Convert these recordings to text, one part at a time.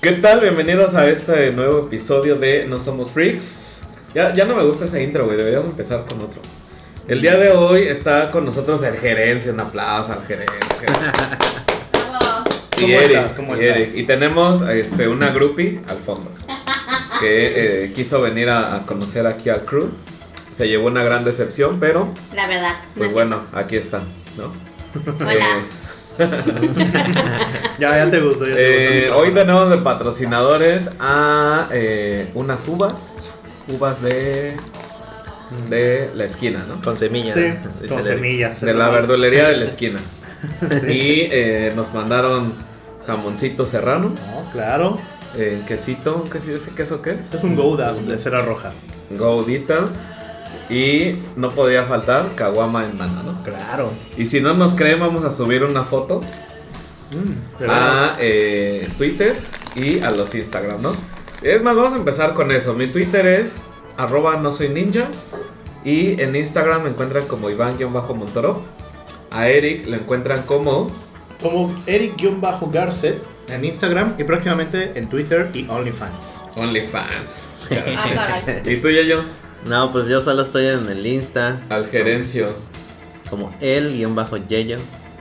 ¿Qué tal? Bienvenidos a este nuevo episodio de No Somos Freaks. Ya, ya no me gusta ese intro, güey. Deberíamos empezar con otro. El día de hoy está con nosotros el gerencia. Un aplauso al gerencia. Y ¿Cómo Eric, estás? ¿Cómo y estás? Eric. Y tenemos este, una groupie al fondo. Que eh, quiso venir a, a conocer aquí al crew. Se llevó una gran decepción, pero La verdad. pues no bueno, aquí está, ¿no? sé. Hola. Ya, ya te gustó. Ya te Eh, gustó hoy tenemos de patrocinadores a eh, unas uvas, uvas de de la esquina, ¿no? Con semilla. Sí, con semillas. De la verdulería de la esquina. Y eh, nos mandaron jamoncito serrano, No, claro. eh, quesito, ¿qué sí ese queso qué es? Es un Gouda de cera roja. Gaudita y no podía faltar caguama en mano, ¿no? Claro. Y si no nos creen, vamos a subir una foto Mm, a eh, Twitter y a los Instagram, ¿no? Es más, vamos a empezar con eso. Mi Twitter es arroba no soy ninja y en Instagram me encuentran como Iván-Montoro. A Eric lo encuentran como Como Eric-Garcet en Instagram y próximamente en Twitter y OnlyFans. OnlyFans. Ah. ¿Y tú y yo? No, pues yo solo estoy en el Insta Al gerencio. como el guion bajo Yeyo.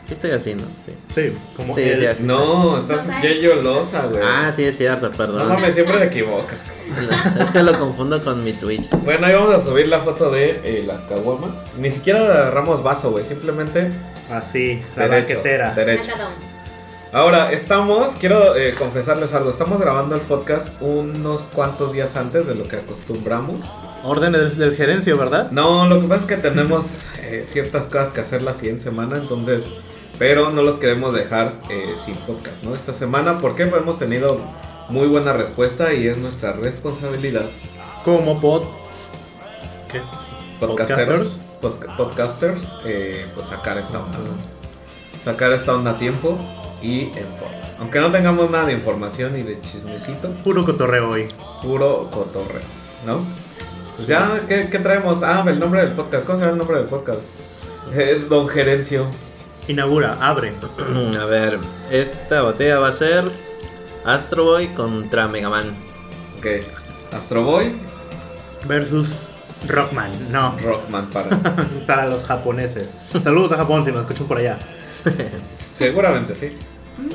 Sí estoy así, ¿no? Sí. Sí, como Sí, él. sí, así. No, estás Losa. Yeyo Loza, güey. Ah, sí es cierto, No perdón. mames, siempre te equivocas. es que lo confundo con mi Twitch. Bueno, ahí vamos a subir la foto de eh, las caguamas. Ni siquiera agarramos vaso, güey. Simplemente Así, la derecho. banquetera. Derecho. Sacadón. Ahora, estamos, quiero eh, confesarles algo, estamos grabando el podcast unos cuantos días antes de lo que acostumbramos. Órdenes del gerencio, ¿verdad? No, lo que pasa es que tenemos eh, ciertas cosas que hacer la siguiente semana, entonces, pero no los queremos dejar eh, sin podcast, ¿no? Esta semana, porque hemos tenido muy buena respuesta y es nuestra responsabilidad, Como pod. ¿Qué? podcasters, podcasters, eh, pues sacar esta onda, ¿no? Sacar esta onda a tiempo y en forma. Aunque no tengamos nada de información y de chismecito, Puro cotorreo hoy. puro cotorreo, ¿no? Pues ya, ¿qué, qué traemos? Ah, el nombre del podcast. ¿Cómo se llama el nombre del podcast? Eh, Don Gerencio. Inaugura, abre. A ver, esta botella va a ser Astro Boy contra Mega Man. Ok. Astro Boy, Versus Rockman. No, Rockman para. para los japoneses. Saludos a Japón si nos escuchan por allá. Seguramente sí.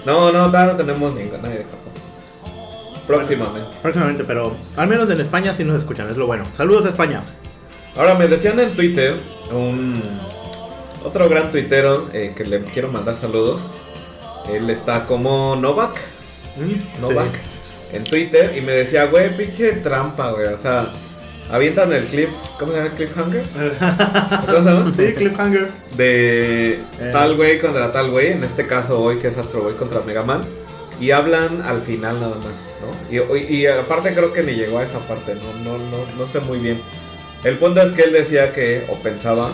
No, no, todavía no tenemos ningún nadie de Japón. Próximamente. Próximamente, pero al menos en España sí nos escuchan, es lo bueno. Saludos a España. Ahora me decían en Twitter, un otro gran tuitero eh, que le quiero mandar saludos. Él está como Novak. Mm, Novak sí. en Twitter y me decía, güey, pinche trampa, güey. O sea, avientan el clip, ¿cómo se llama el cliffhanger? ¿Cómo se llama? Sí, cliffhanger. De Eh. tal güey contra tal güey, en este caso hoy que es Astro Boy contra Mega Man. Y hablan al final nada más, ¿no? Y, y aparte creo que ni llegó a esa parte, ¿no? No, no, no sé muy bien. El punto es que él decía que, o pensaba,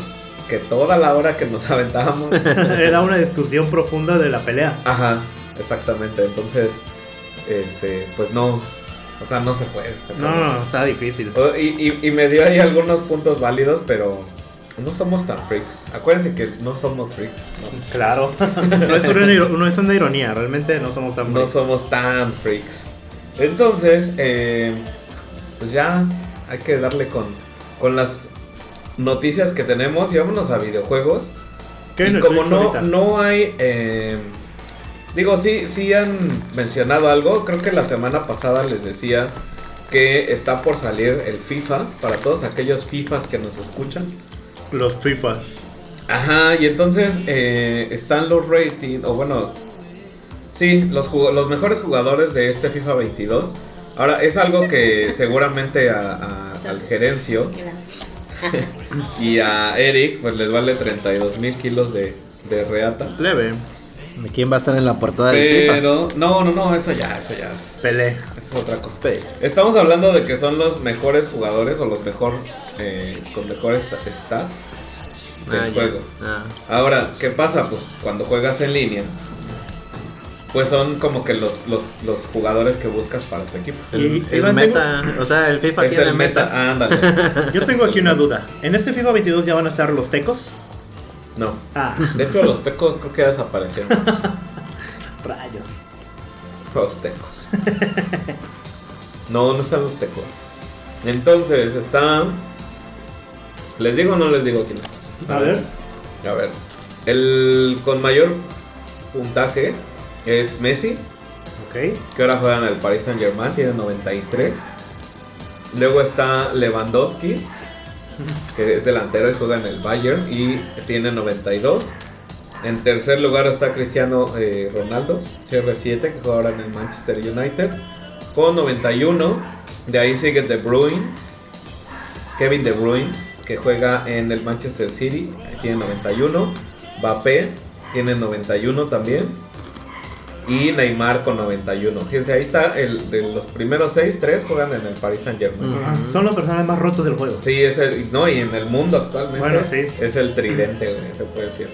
que toda la hora que nos aventábamos... Era una discusión profunda de la pelea. Ajá, exactamente. Entonces, este, pues no, o sea, no se puede. se No, puede. no, está difícil. Y, y- y me dio ahí algunos puntos válidos, pero no somos tan freaks. Acuérdense que no somos freaks. No, Claro. No es, una, iro- no es una ironía, realmente no somos tan No buenos. somos tan freaks. Entonces, eh, pues ya hay que darle con, con las noticias que tenemos y vámonos a videojuegos. ¿Qué Y como no, ahorita? no hay. eh, digo, sí, sí han mencionado algo. Creo que la semana pasada les decía que está por salir el FIFA para todos aquellos FIFAs que nos escuchan. Los FIFAs. Ajá, y entonces eh, están los ratings, o bueno, sí, los, los mejores jugadores de este FIFA 22. Ahora, es algo que seguramente a- a- al gerencio y a Eric, pues les vale 32 mil kilos de, de reata. Leve. ¿De quién va a estar en la portada del? Pero, no, no, no, eso ya, eso ya es, Pelé. eso es otra cosa. Estamos hablando de que son los mejores jugadores o los mejor, eh, con mejores sta- stats del Ah, juego. Ah. Ahora, ¿qué pasa? Pues cuando juegas en línea, pues son como que los, los, los jugadores que buscas para tu equipo. El, Y- el meta, o sea, el FIFA Es tiene el meta. meta. Ah, ándale. Yo tengo aquí una duda. ¿En este FIFA 22 ya van a estar los tecos? No. Ah, De hecho, los tecos creo que ya desaparecieron. rayos. Los tecos. No, no están los tecos. Entonces está. ¿Les digo o no les digo quién? A ver. A ver. El con mayor puntaje es Messi, Ok. que ahora juega en el Paris Saint Germain, tiene 93. Luego está Lewandowski, que es delantero y juega en el Bayern y tiene 92. En tercer lugar está Cristiano eh, Ronaldo, CR7, que juega ahora en el Manchester United, con 91. De ahí sigue De Bruyne, Kevin De Bruyne, que juega en el Manchester City, tiene 91. Mbappé tiene 91 también. Y Neymar con 91. Fíjense, ahí está el de los primeros 6, 3 juegan en el Paris Saint Germain. Son los personajes más rotos del juego. Sí, es el, no, y en el mundo actualmente Bueno, sí. es el tridente, güey, se puede decir.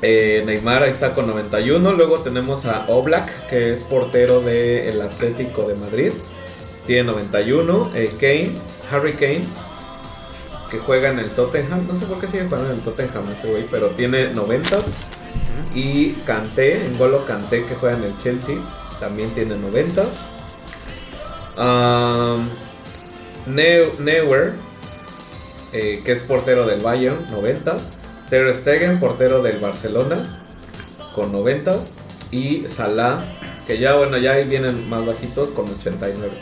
Eh, Neymar ahí está con 91. Luego tenemos a Oblak, que es portero del Atlético de Madrid. Tiene 91. Eh, Kane, Harry Kane, que juega en el Tottenham. No sé por qué sigue jugando en el Tottenham ese güey, pero tiene 90. Y Kanté, Ngolo Kanté, que juega en el Chelsea, también tiene 90. Um, Neu- Neuer, eh, que es portero del Bayern, 90. Ter Stegen, portero del Barcelona, con 90. Y Salah, que ya, bueno, ya ahí vienen más bajitos, con 89.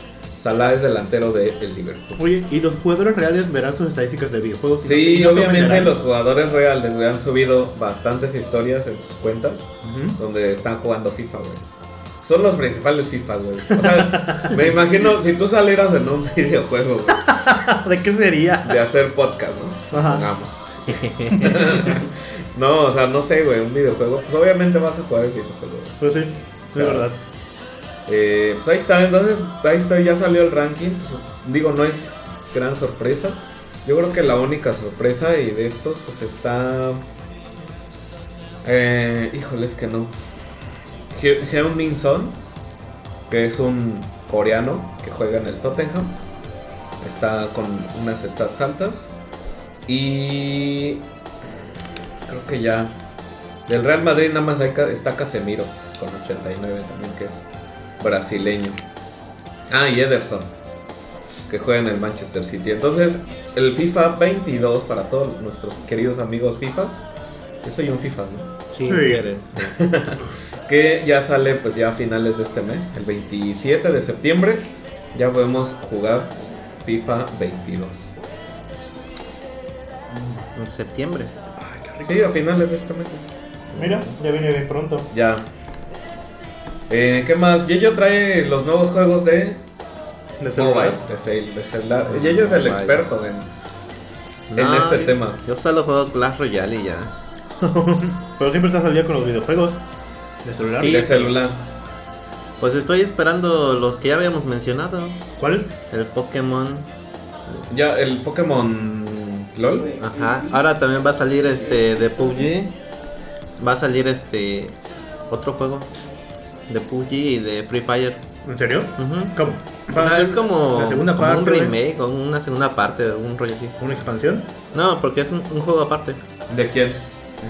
Salah es delantero del Liverpool. Oye, ¿y los jugadores reales verán sus estadísticas de videojuegos? Sí, no obviamente los jugadores reales güey, han subido bastantes historias en sus cuentas donde están jugando FIFA, güey. Son los principales FIFA, güey. O sea, me imagino si tú salieras en un videojuego, güey, ¿De qué sería? de hacer podcast, ¿no? Ajá. No, o sea, no sé, güey, un videojuego. Pues obviamente vas a jugar el videojuego. güey. Pues sí, Sí. es verdad. Eh, pues ahí está, entonces ahí está, ya salió el ranking. Digo, no es gran sorpresa. Yo creo que la única sorpresa y de estos, pues está. Eh, híjole, es que no. He- Heung-Min Son, que es un coreano que juega en el Tottenham. Está con unas stats altas. Y. Creo que ya. Del Real Madrid nada más está Casemiro con 89 también, que es brasileño. Ah, y Ederson, que juega en el Manchester City. Entonces, el FIFA 22 para todos nuestros queridos amigos FIFAs. Yo soy un FIFA, ¿no? Sí, eres. Que ya sale pues ya a finales de este mes, el 27 de septiembre. Ya podemos jugar FIFA 22. En septiembre. Sí, a finales de este mes. Mira, ya viene bien pronto. Ya. Eh, ¿Qué más? Yeyo trae los nuevos juegos de De celular. mobile, de, cel- de celular. Yeyo es el experto en, en No, este yo- tema. Yo solo juego Clash Royale y ya. Pero siempre estás al día con los videojuegos. De celular. Sí. De celular. Pues estoy esperando los que ya habíamos mencionado. ¿Cuál? El Pokémon. Ya, el Pokémon LOL. Ajá. Ahora también va a salir este de PUBG. Va a salir este otro juego de PUBG y de Free Fire. ¿En serio? Ujú. ¿Cómo? O sea, es como, la segunda como parte, un remake o una segunda parte, un rollo así. ¿Una expansión? No, porque es un, un juego aparte ¿De quién?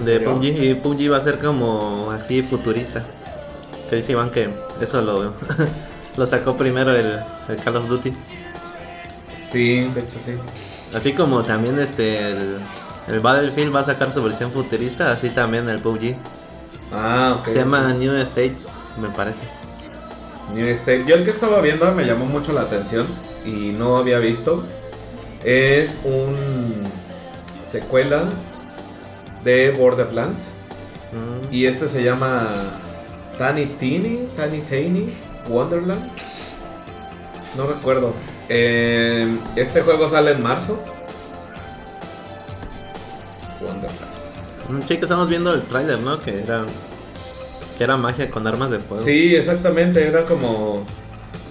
de serio? PUBG y PUBG va a ser como así futurista. Que dice Iván que eso lo, lo sacó primero el, el Call of Duty. Sí, de hecho sí. Así como también este el, el Battlefield va a sacar su versión futurista, así también el PUBG. Ah, ok. Se llama New Stage, me parece. New State. Yo el que estaba viendo me llamó mucho la atención y no había visto. Es un secuela de Borderlands. Mm, Y este se llama Tiny Teeny, Tiny Tiny Wonderland. No recuerdo. Eh, este juego sale en marzo. Wonderland. mm, Sí, que estamos viendo el tráiler, ¿no? Que era que era magia con armas de fuego. Sí, exactamente, era como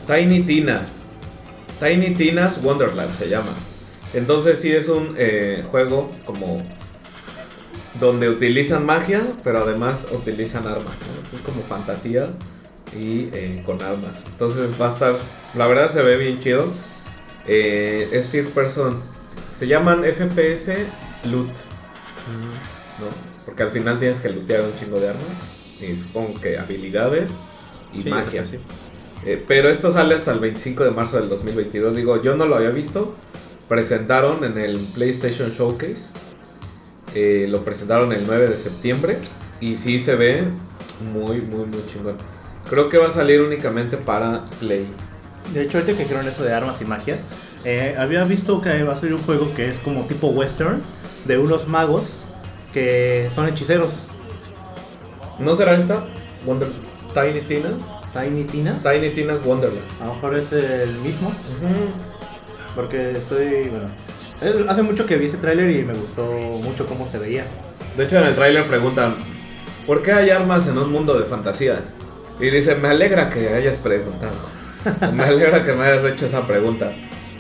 Tiny Tina. Tiny Tina's Wonderland se llama. Entonces sí es un eh, juego como donde utilizan magia, pero además utilizan armas. ¿no? Es como fantasía y eh, con armas. Entonces va a estar, la verdad se ve bien chido. Eh, es first person. Se llaman FPS loot, ¿no? Porque al final tienes que lootear un chingo de armas. Y supongo que habilidades y Sí, magia. sí. Eh, pero esto sale hasta el 25 de marzo del 2022. Digo, yo no lo había visto. Presentaron en el PlayStation Showcase. Eh, lo presentaron el 9 de septiembre. Y sí se ve muy, muy, muy chingón. Creo que va a salir únicamente para Play. De hecho, ahorita que dijeron eso de armas y magias, eh, había visto que va a salir un juego que es como tipo western de unos magos que son hechiceros. ¿No será esta? Wonder Tiny Tinas. Tiny Tinas. Tiny Tinas Wonderland. A lo mejor es el mismo. Porque estoy. Bueno. Hace mucho que vi ese tráiler y me gustó mucho cómo se veía. De hecho, en el tráiler preguntan, ¿por qué hay armas en un mundo de fantasía? Y dice, me alegra que hayas preguntado. me alegra que me hayas hecho esa pregunta.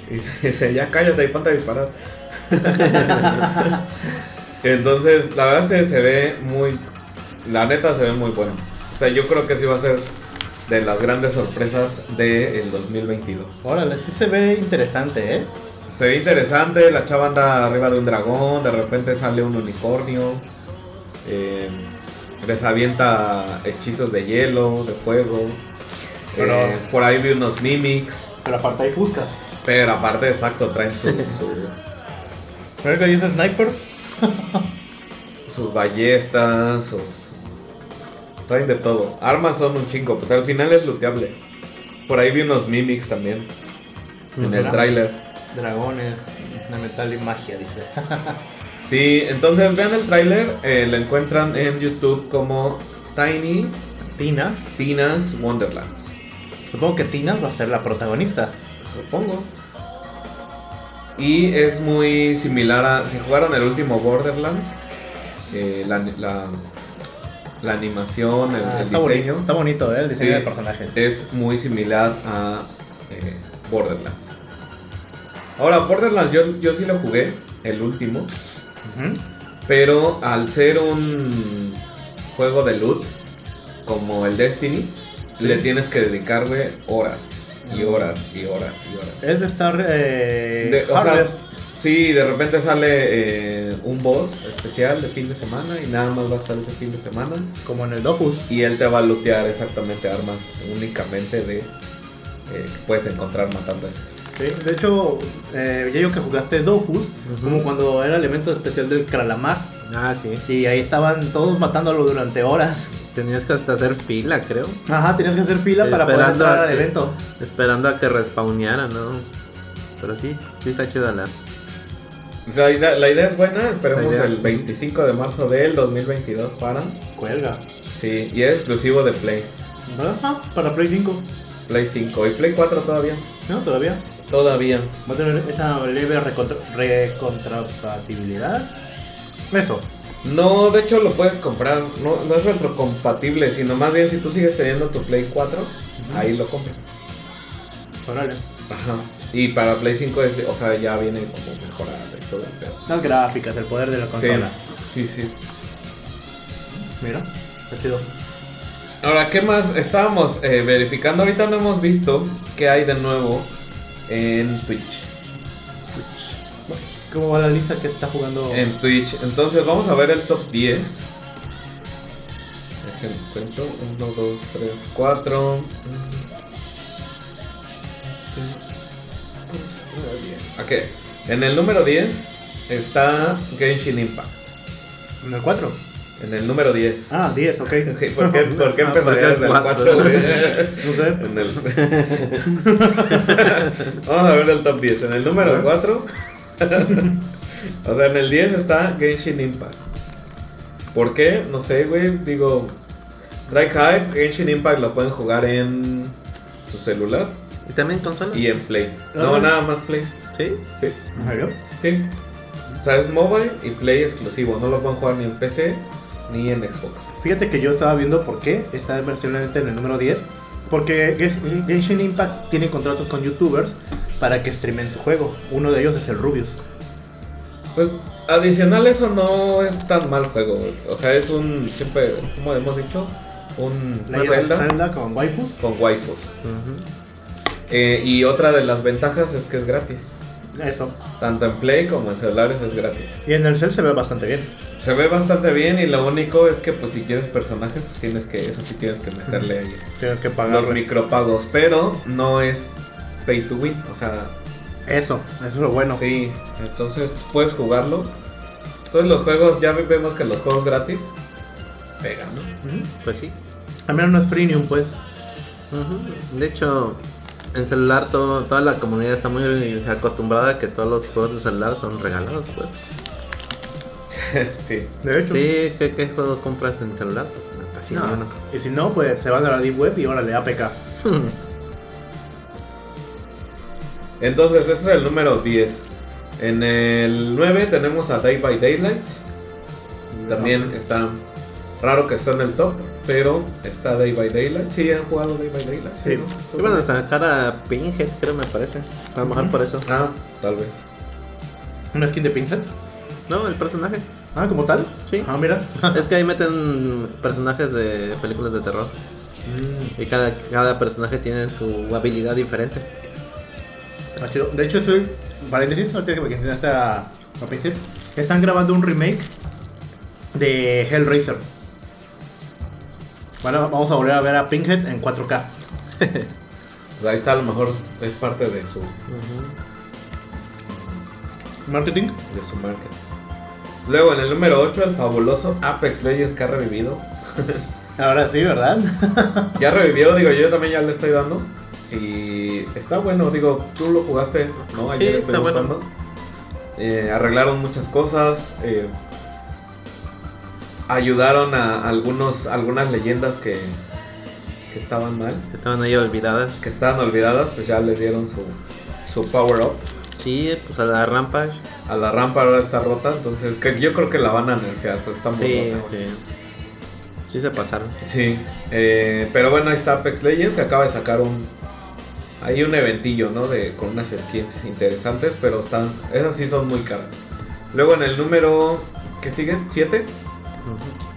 Y dice, ya cállate y ponte a disparar. Entonces, la verdad se, se ve muy... La neta se ve muy bueno. O sea, yo creo que sí va a ser de las grandes sorpresas del 2022. Órale, sí se ve interesante, ¿eh? Se ve interesante, la chava anda arriba de un dragón, de repente sale un unicornio, eh, les avienta hechizos de hielo, de fuego. Pero- eh, por ahí vi unos mimics, Pero aparte hay buscas. pero aparte exacto, traen su, su- ¿Pero que dice sniper? sus ballestas, sus... Traen de todo. Armas son un chingo, pero al final es looteable. Por ahí vi unos mimics también. En el tráiler. Dragones, de metal y magia, dice. Sí, entonces vean el tráiler, eh, lo encuentran en YouTube como Tiny Tinas. Tina's Wonderlands. Supongo que Tinas va a ser la protagonista. Supongo. Y es muy similar a. Si jugaron el último Borderlands, eh, la, la- la animación, el, Ah, el está, diseño bonito, está bonito, ¿eh? El diseño Sí, de personajes. es muy similar a eh, Borderlands. Ahora, Borderlands yo, yo sí lo jugué, el último. Pero al ser un juego de loot, como el Destiny, Sí. le tienes que dedicarle horas y horas y horas y horas. Es de estar. Eh, De- o sea, sí, de repente sale eh, un boss especial de fin de semana y nada más va a estar ese fin de semana. como en el Dofus. Y él te va a lootear exactamente armas únicamente de eh, que puedes encontrar matando a ese. Sí, de hecho, eh, ya yo que jugaste Dofus, como cuando era elemento especial del Kralamar. Ah, sí. Y ahí estaban todos matándolo durante horas. Tenías que hasta hacer fila, creo. Ajá, tenías que hacer fila para poder entrar al que- evento. Esperando a que respawneara, ¿no? Pero sí, sí está chida la. O sea, la idea, la idea es buena, esperemos idea. el 25 de marzo del 2022 para. Cuelga. Sí, y es exclusivo de Play. Ajá, para Play 5. Play 5 y Play 4 todavía. No, todavía. Todavía. Va a tener esa leve recontra- recontrapatibilidad. Eso. No, de hecho lo puedes comprar. No, no es retrocompatible, sino más bien si tú sigues teniendo tu Play 4, ahí lo compras. Órale. Ajá. Y para Play 5 es, o sea, ya viene como mejorada y todo el pedo. Las gráficas, el poder de la consola. Sí, sí. Mira, está chido. Ahora, ¿qué más? Estábamos eh, verificando, ahorita no hemos visto qué hay de nuevo en Twitch. ¿Cómo va la lista que se está jugando? En Twitch. Entonces vamos a ver el top 10. Déjenme cuento. 1, 2, 3, 4. Ok. En el número 10 está Genshin Impact. En el 4. En el número 10. Ah, 10, ok. ¿Por qué, por qué Ah, ¿por qué empezarías del cuatro? 4, güey? No sé. En el... Vamos a ver el top 10. En el número 4. o sea, en el 10 está Genshin Impact. ¿Por qué? No sé, güey. Digo, Dry Hype, Genshin Impact lo pueden jugar en su celular ¿Y también consola? y en Play. No, Ah. nada más Play. Sí. Sí, ¿En serio? sí. O sea, es mobile y Play exclusivo. No lo pueden jugar ni en PC ni en Xbox. Fíjate que yo estaba viendo por qué está versionalmente en el número 10. Porque Genshin Impact tiene contratos con youtubers para que streamen su juego. Uno de ellos es el Rubius. Pues adicional eso no es tan mal juego. O sea, es un, siempre, como hemos dicho, un Zelda Zelda con waifus. con waifus. Eh, y otra de las ventajas es que es gratis. Eso. Tanto en Play como en celulares es gratis. Y en el cel se ve bastante bien. Se ve bastante bien y lo único es que pues si quieres personaje pues tienes que, eso sí tienes que meterle ahí Tienes que los pagar. micropagos, pero no es pay to win, o sea, Eso, eso es lo bueno. sí, entonces puedes jugarlo. Entonces los juegos, ya vemos que los juegos gratis pegan, ¿no? Pues sí. Al menos no es freemium, pues. De hecho, en celular todo, toda la comunidad está muy acostumbrada a que todos los juegos de celular son regalados, pues. sí. De hecho. Sí, ¿qué, qué juego compras en celular? Pues casi No. uno. Y si no, pues se van a la Deep Web y órale, APK. Entonces ese es el número 10. En el 9 tenemos a Day by Daylight. También está raro que está en el top, pero está Day by Daylight. Sí, han jugado Day by Daylight. Sí. ¿no? Y bueno, sacar a Pinhead, creo me parece. A lo mejor por eso. Ah, tal vez. ¿Una skin de Pinhead? No, el personaje. Ah, ¿como tal? Sí. Ah, mira. es que ahí meten personajes de películas de terror. Mm, Y cada, cada personaje tiene su habilidad diferente. ah, chido. De hecho, estoy. Paréntesis, ahorita que me mencionaste a, a Pinhead. Están grabando un remake de Hellraiser. Bueno, vamos a volver a ver a Pinhead en 4K. Pues ahí está, a lo mejor es parte de su, Marketing. de su marca. Luego en el número 8, el fabuloso Apex Legends que ha revivido. Ahora sí, ¿verdad? Ya revivió, digo, yo también ya le estoy dando. Y está bueno, digo, tú lo jugaste, ¿no? Sí, Ayer está bueno. Eh, arreglaron muchas cosas. eh, ayudaron a algunos, algunas leyendas que, que estaban mal, Que estaban ahí olvidadas. que estaban olvidadas, pues ya les dieron su, su power up. Sí, pues a la Rampage. A la rampa ahora está rota, entonces que yo creo que la van a nerfear, pues está muy Sí, rota. sí. Sí se pasaron. Sí, eh, pero bueno, ahí está Apex Legends que acaba de sacar un. Hay un eventillo, ¿no? De, con unas skins interesantes, pero están. Esas sí son muy caras. Luego en el número. ¿Qué sigue? ¿7?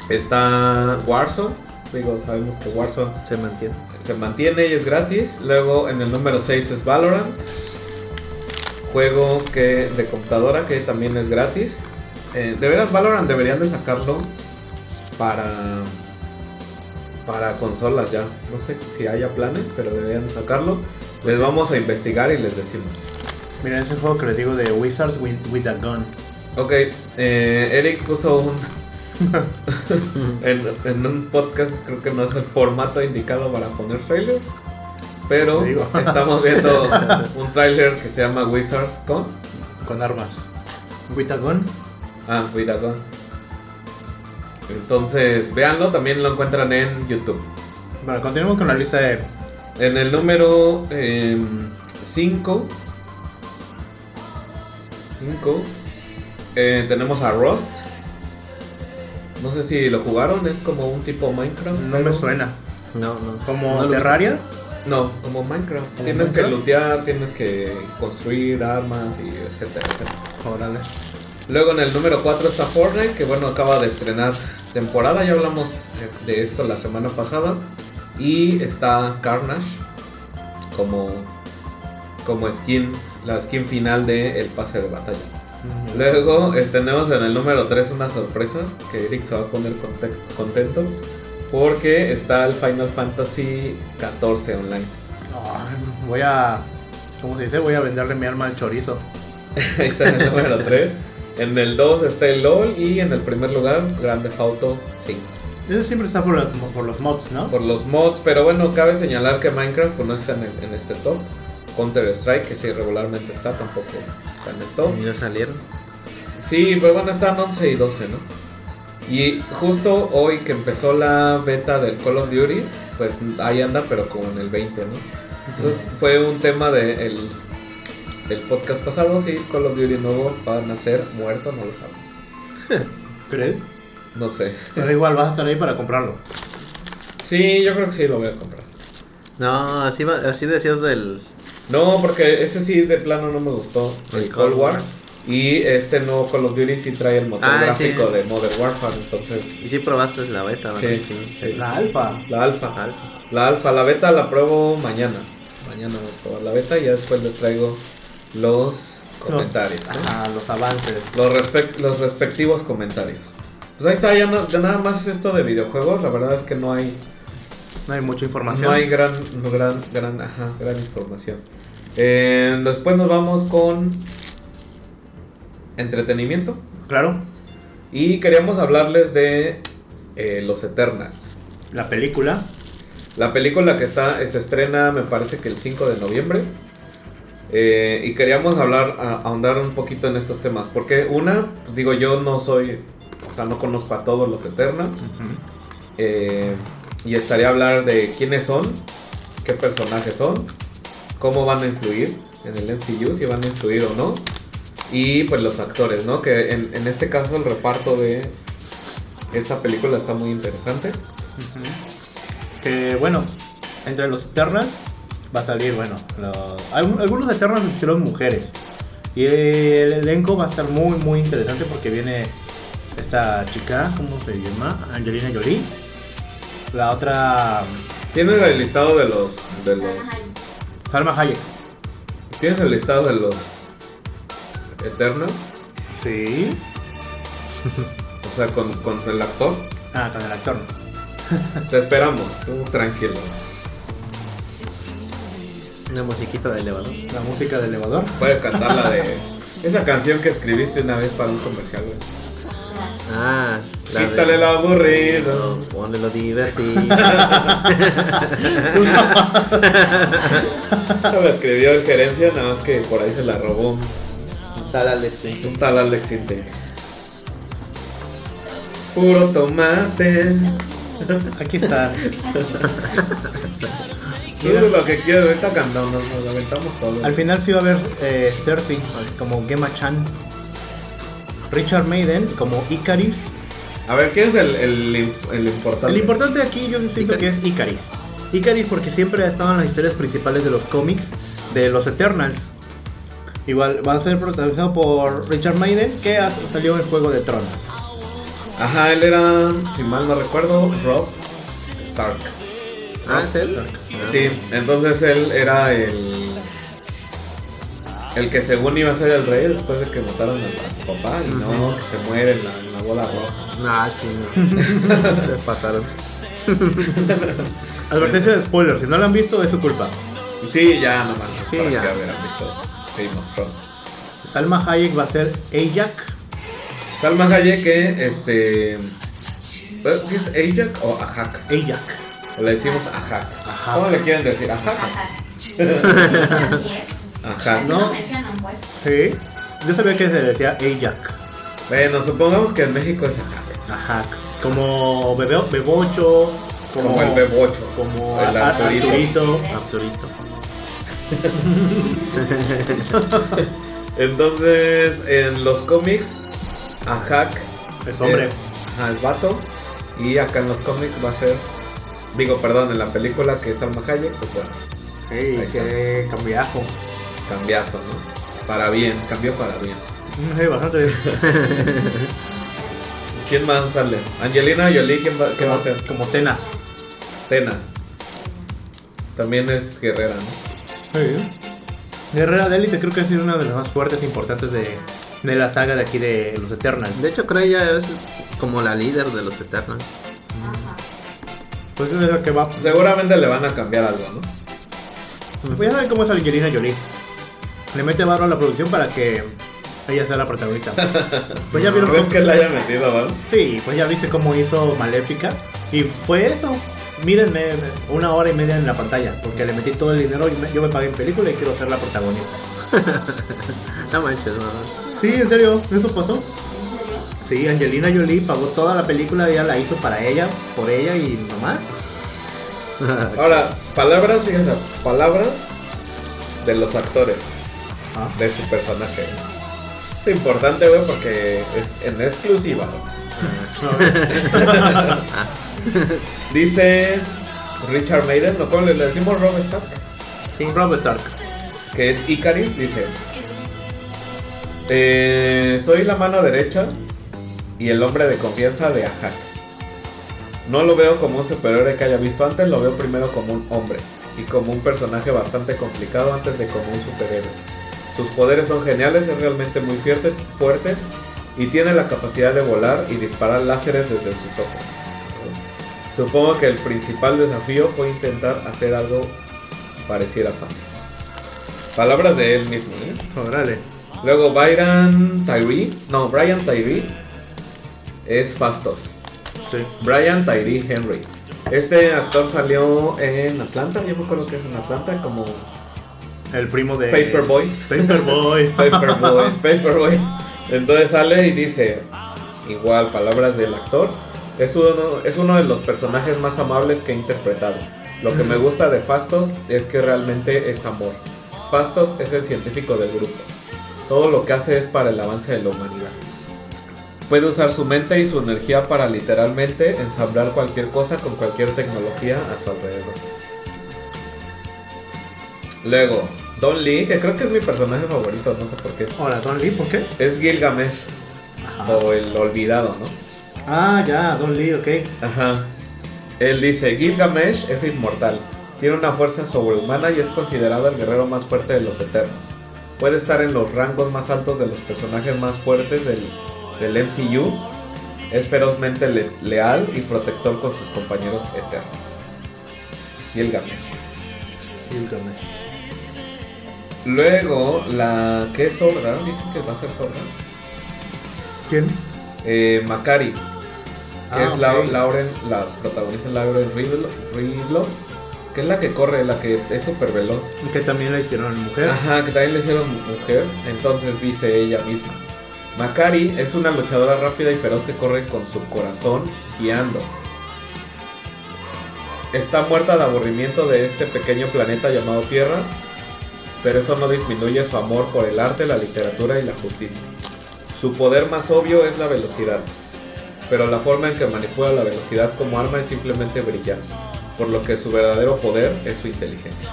Está Warzone. Digo, sabemos que Warzone Se mantiene. se mantiene y es gratis. Luego en el número 6 es Valorant. Juego que de computadora que también es gratis. Eh, de veras, Valorant deberían de sacarlo para para consolas ya. No sé si haya planes, pero deberían de sacarlo. Les vamos a investigar y les decimos. Mira, ese juego que les digo de Wizards with, with a Gun. Ok, eh, Eric puso un en, en un podcast, creo que no es el formato indicado para poner trailers. Pero estamos viendo un trailer que se llama Wizards Con. Con armas. With a Gun. Ah, gun. Entonces, véanlo, también lo encuentran en YouTube. Bueno, continuemos con la lista de. En el número 5 eh, tenemos a Rust. No sé si lo jugaron, es como un tipo Minecraft. No me suena. No, no. Como No Terraria. No, como Minecraft. ¿Como tienes que lootear, tienes que construir armas y etcétera, etcétera. Órale. Luego en el número 4 está Fortnite, que bueno, acaba de estrenar temporada, ya hablamos de esto la semana pasada. Y está Carnage como, como skin, la skin final del pase de batalla. Luego eh, tenemos en el número 3 una sorpresa que Eric se va a poner conte- contento porque está el Final Fantasy 14 online. Voy a. ¿Cómo se dice? Voy a venderle mi alma al chorizo. Ahí está en el número 3. En el 2 está el LOL y en el primer lugar Grand Theft Auto 5. Eso siempre está por los, por los mods, ¿no? Por los mods, pero bueno, cabe señalar que Minecraft no está en, el- en este top. Counter Strike, que sí regularmente está, tampoco está en el top. Ya salieron. Sí, pero bueno, están 11 y 12, ¿no? Y justo hoy que empezó la beta del Call of Duty, pues ahí anda, pero como en el 20, ¿no? Entonces fue un tema de el, el podcast pasado, sí, Call of Duty nuevo va a nacer muerto, no lo sabemos. ¿Crees? No sé. Pero igual vas a estar ahí para comprarlo. Sí, yo creo que sí lo voy a comprar. No, así, va, así decías del. No, porque ese sí de plano no me gustó, el El Cold War. War. Y este nuevo Call of Duty sí trae el motor Ah, gráfico sí. de Modern Warfare, entonces... Y si probaste la beta, ¿verdad? Sí, sí. La alfa. La alfa. Alfa. La alfa, la beta la pruebo mañana. Mañana voy a probar la beta y ya después les traigo los comentarios. ¿no? Ajá, los avances. Los, respec- los respectivos comentarios. Pues ahí está, ya, no- ya nada más es esto de videojuegos. La verdad es que no hay, No hay mucha información. no hay gran, gran, gran, ajá, gran información. Eh, después nos vamos con entretenimiento. Claro, Y queríamos hablarles de eh, los Eternals. la película. La película que está se estrena, me parece que el 5 de noviembre. Eh, y queríamos hablar, a- ahondar un poquito en estos temas. Porque una, digo, yo no soy, o sea, no conozco a todos los Eternals. Eh, y estaría a hablar de quiénes son, qué personajes son, cómo van a influir en el MCU, si van a influir o no. Y pues los actores, ¿no? Que en, en este caso el reparto de esta película está muy interesante. Que bueno, entre los Eternals va a salir, bueno, los- algunos Eternals hicieron mujeres. Y el elenco va a estar muy, muy interesante porque viene esta chica, ¿cómo se llama? Angelina Jolie. La otra, ¿Tienes el listado de los, de los Salma Hayek. ¿Tienes el listado de los Eternals? Sí. O sea, con, con el actor. Ah, con el actor. Te esperamos, tú tranquilo. Una musiquita de elevador. La música del elevador. Puedes cantar la de esa canción que escribiste una vez para un comercial, güey. Ah, la de- Quítale lo aburrido. Ponle lo divertido. La escribió en gerencia, nada más que por ahí se la robó Tal Alex. un tal Alex. Puro tomate. Aquí está. Tú lo que quieras, ahorita cantamos, nos nos aventamos todo. Al final sí va a haber eh, Cersei como Gemma Chan. Richard Maiden como Icaris. A ver, ¿quién es el, el, el importante? El importante aquí yo siento que es Icaris. Icaris porque siempre ha estado en las historias principales de los cómics de los Eternals. Igual va a ser protagonizado por Richard Maiden que salió en Juego de Tronos. Ajá, él era, si mal no recuerdo, Rob Stark. Ah, ¿es él? Sí, entonces él era el. El que según iba a ser el rey después de que mataron a, a su papá y no, que se muere en la, en la bola roja. Ah, sí, no. Se pasaron. Advertencia de spoiler, si no lo han visto es su culpa. Sí, ya nomás. Sí, para ya. que hubieran visto Game of Thrones. Salma Hayek va a ser Ajak. Salma Hayek, que este. ¿Sí es Ajak o Ajak? Ajak. O le decimos Ajak. Ajak. ¿Cómo le quieren decir? Ajak. Ajak. No. No mencionan, pues. Sí. Yo sabía que se decía Ajak. Bueno, supongamos que en México es Ajak. Ajak. Como bebe, Bebocho. Como, Como el bebocho. Como El Arturito. Arturito. Arturito. Entonces, en los cómics, Ajak Es hombre. Es, ajá, es vato. Y acá en los cómics va a ser. Digo, perdón, en la película que es Salma Hayek, pues bueno, Ahí qué cambiajo. Cambiazo, ¿no? Para bien, cambió para bien. Sí, bastante bien. ¿Quién más sale? Angelina Jolie, ¿quién va, ¿qué va a ser? Como Tena. Tena. También es guerrera, ¿no? Guerrera de Élite creo que ha sido una de las más fuertes e importantes de, de la saga de aquí de los Eternals. De hecho, creo ella es como la líder de los Eternals. Pues es lo que va. Seguramente le van a cambiar algo, ¿no? Pues ya saben cómo es Angelina Jolie. Le mete barro a la producción para que ella sea la protagonista. Pues ya vieron ¿Crees cómo- que la haya metido, ¿vale? Sí, pues ya viste cómo hizo Maléfica. Y fue eso. Mírenme una hora y media en la pantalla. Porque le metí todo el dinero. y me- Yo me pagué en película y quiero ser la protagonista. No manches, no. Sí, en serio, eso pasó. Sí, Angelina Jolie pagó toda la película, ella la hizo para ella, por ella y nomás. Ahora, palabras, fíjense, palabras de los actores De su personaje. Es importante, güey, porque es en exclusiva. Dice Richard Maiden, ¿no? ¿Cómo le decimos Rob Stark? Sí. Rob Stark. Que es Icaris, dice. "Eh, soy la mano derecha y el hombre de confianza de Ahak. No lo veo como un superhéroe que haya visto antes, lo veo primero como un hombre y como un personaje bastante complicado antes de como un superhéroe. Sus poderes son geniales, es realmente muy fuerte, fuerte y tiene la capacidad de volar y disparar láseres desde sus ojos. Supongo que el principal desafío fue intentar hacer algo pareciera fácil. Palabras de él mismo, ¿eh? Órale. Luego Byron Tyree, no, Brian Tyree es Fastos. Sí. Brian Tyree Henry. Este actor salió en Atlanta, yo me acuerdo que es en Atlanta, como El primo de. Paperboy. Paperboy. Paperboy, Paperboy. Entonces sale y dice, igual, palabras del actor, es uno, es uno de los personajes más amables que he interpretado. Lo que me gusta de Fastos es que realmente es amor. Fastos es el científico del grupo. Todo lo que hace es para el avance de la humanidad. Puede usar su mente y su energía para literalmente ensamblar cualquier cosa con cualquier tecnología a su alrededor. Luego, Don Lee, que creo que es mi personaje favorito, no sé por qué. Hola, Don Lee, ¿por qué? Es Gilgamesh, Ajá. o el olvidado, ¿no? Ah, ya, Don Lee, ok. Ajá. Él dice, Gilgamesh es inmortal, tiene una fuerza sobrehumana y es considerado el guerrero más fuerte de los Eternos. Puede estar en los rangos más altos de los personajes más fuertes del, del MCU. Es ferozmente le- leal y protector con sus compañeros eternos. Gilgamesh. Gilgamesh. Luego, la que es sorda, dicen que va a ser sorda. ¿Quién? Eh, Macari, que Ah, es Lau- ok. Lauren, la protagonista Lauren Ridloff, que es la que corre, la que es súper veloz. Que también la hicieron mujer. Ajá, que también le hicieron mujer. Entonces dice ella misma. Macari es una luchadora rápida y feroz que corre con su corazón guiando. Está muerta de aburrimiento de este pequeño planeta llamado Tierra, pero eso no disminuye su amor por el arte, la literatura y la justicia. Su poder más obvio es la velocidad, pero la forma en que manipula la velocidad como arma es simplemente brillante, por lo que su verdadero poder es su inteligencia.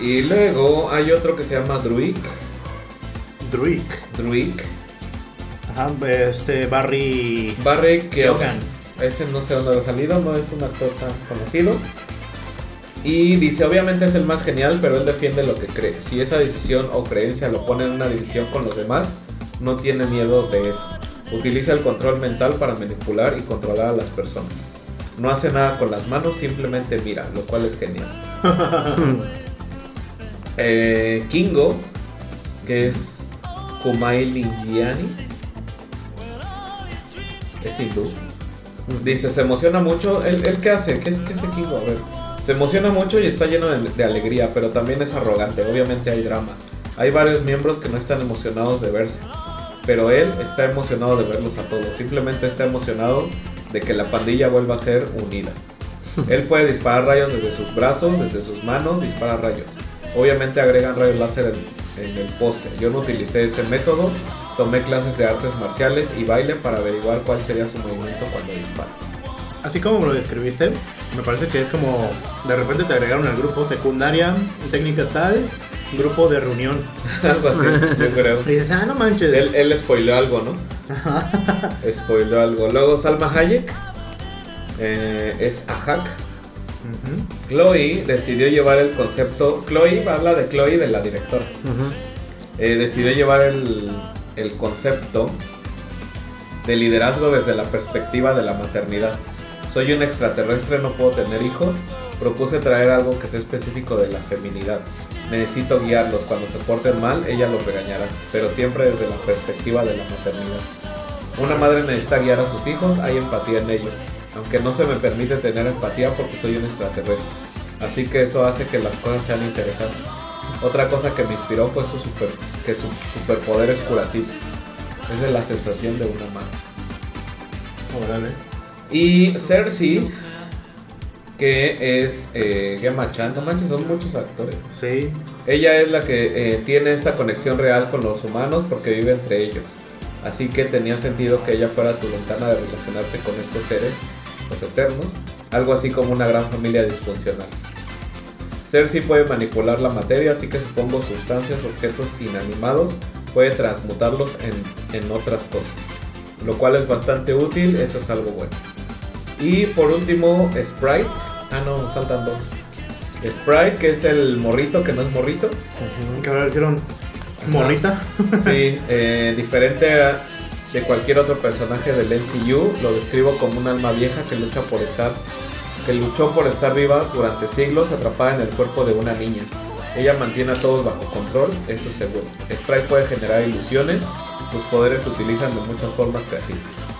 Y luego hay otro que se llama Druid. Druid. Druid. Ajá, este Barry. Barry. Keoghan. Ese no sé dónde ha salido, no es un actor tan conocido. Y dice, obviamente es el más genial, pero él defiende lo que cree. Si esa decisión o creencia lo pone en una división con los demás, no tiene miedo de eso. Utiliza el control mental para manipular y controlar a las personas. No hace nada con las manos, simplemente mira, lo cual es genial. Eh, Kingo, que es Kumail Nanjiani, es hindú. Dice, se emociona mucho. ¿El, el qué hace? ¿Qué, es, ¿Qué hace Kingo? A ver. Se emociona mucho y está lleno de, alegría, pero también es arrogante. Obviamente hay drama. Hay varios miembros que no están emocionados de verse. Pero él está emocionado de verlos a todos. Simplemente está emocionado de que la pandilla vuelva a ser unida. Él puede disparar rayos desde sus brazos, desde sus manos, dispara rayos. Obviamente agregan rayos láser en, el poste. Yo no utilicé ese método. Tomé clases de artes marciales y baile para averiguar cuál sería su movimiento cuando dispara. Así como lo describiste, me parece que es como de repente te agregaron al grupo secundaria, técnica tal, grupo de reunión. Algo así, yo creo. Y dices, ah, no manches. Él, él spoileó algo, ¿no? spoileó algo. Luego Salma Hayek eh, es. Ujú. Chloe decidió llevar el concepto. Chloe habla de Chloe, de la directora. Eh, decidió llevar el, el concepto de liderazgo desde la perspectiva de la maternidad. Soy un extraterrestre, no puedo tener hijos. Propuse traer algo que sea específico de la feminidad. Necesito guiarlos. Cuando se porten mal, ella los regañará, pero siempre desde la perspectiva de la maternidad. Una madre necesita guiar a sus hijos, hay empatía en ello. Aunque no se me permite tener empatía porque soy un extraterrestre. Así que eso hace que las cosas sean interesantes. Otra cosa que me inspiró fue su que su superpoder es curativo. Esa es la sensación de una mano. Órale. Y Cersei, que es eh, Gemma Chan, no manches, son muchos actores. Sí. Ella es la que eh, tiene esta conexión real con los humanos porque vive entre ellos. Así que tenía sentido que ella fuera tu ventana de relacionarte con estos seres, los eternos, algo así como una gran familia disfuncional. Cersei puede manipular la materia, así que supongo sustancias, objetos inanimados, puede transmutarlos en, en otras cosas. Lo cual es bastante útil, eso es algo bueno. Y por último, Sprite. Ah, no, faltan dos. Sprite, que es el morrito que no es morrito. Que ahora le hicieron morrita. Sí, eh, diferente a de cualquier otro personaje del MCU, lo describo como un alma vieja que lucha por estar que luchó por estar viva durante siglos atrapada en el cuerpo de una niña. Ella mantiene a todos bajo control, eso es seguro. Sprite puede generar ilusiones, sus poderes se utilizan de muchas formas creativas.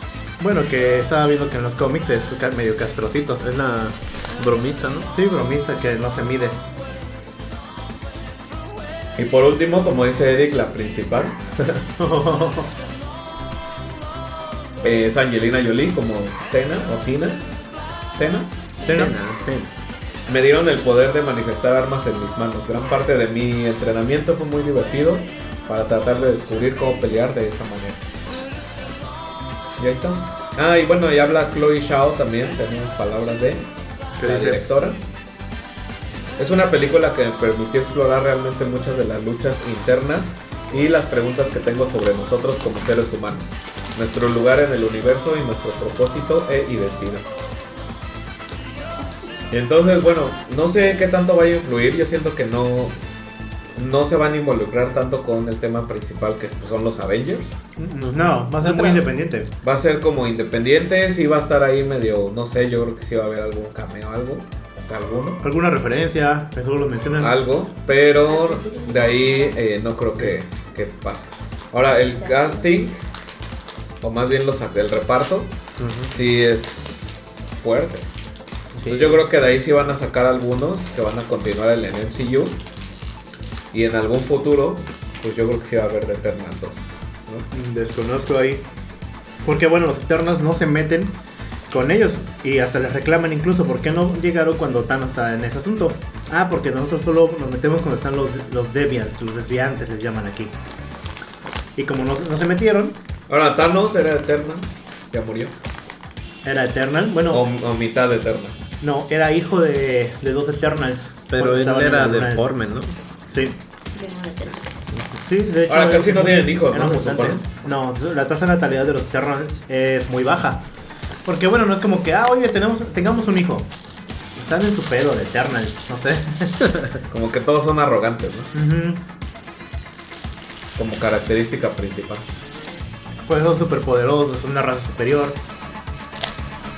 Bueno, que estaba viendo que en los cómics es medio castrocito. Es la bromista, ¿no? Sí, bromista que no se mide. Y por último, como dice Eric, la principal es Angelina Jolie como Tena o Tina. Tena. Tena. Tena. Me dieron el poder de manifestar armas en mis manos. Gran parte de mi entrenamiento fue muy divertido para tratar de descubrir cómo pelear de esa manera. Y ahí está. Ah, y bueno, y habla Chloe Shao también, tenemos palabras de ¿Qué la dice? directora. Es una película que me permitió explorar realmente muchas de las luchas internas y las preguntas que tengo sobre nosotros como seres humanos, nuestro lugar en el universo y nuestro propósito e identidad. Y entonces, bueno, no sé qué tanto vaya a influir, yo siento que no, no se van a involucrar tanto con el tema principal que pues, son los Avengers. No, va a ser muy independiente. Va a ser como independiente, sí va a estar ahí medio, no sé, yo creo que sí va a haber algún cameo, algo, alguno, Alguna referencia, eso lo mencionan. algo, pero de ahí eh, no creo que, que pase. Ahora, el casting, o más bien los, el reparto, Ujú. sí es fuerte. Sí. Entonces yo creo que de ahí sí van a sacar algunos que van a continuar en el MCU. Y en algún futuro, pues yo creo que sí va a haber de Eternals 2. ¿no? Desconozco ahí. Porque bueno, los Eternals no se meten con ellos y hasta les reclaman incluso por qué no llegaron cuando Thanos está en ese asunto. Ah, porque nosotros solo nos metemos cuando están los, los Deviants, los desviantes les llaman aquí. Y como no, no se metieron, Ahora, Thanos era Eternal, ya murió. era Eternal. Bueno, O, o mitad Eternal. no, era hijo de, de dos Eternals. Pero él era deforme, ¿no? Sí, sí, de hecho. Ahora casi no tienen hijos, ¿no? No, la tasa de natalidad de los Eternals es muy baja. Porque bueno, no es como que, ah, oye, tenemos, tengamos un hijo. Están en su pedo de Eternals, no sé. Como que todos son arrogantes, ¿no? Como característica principal. Pues son súper poderosos, son una raza superior.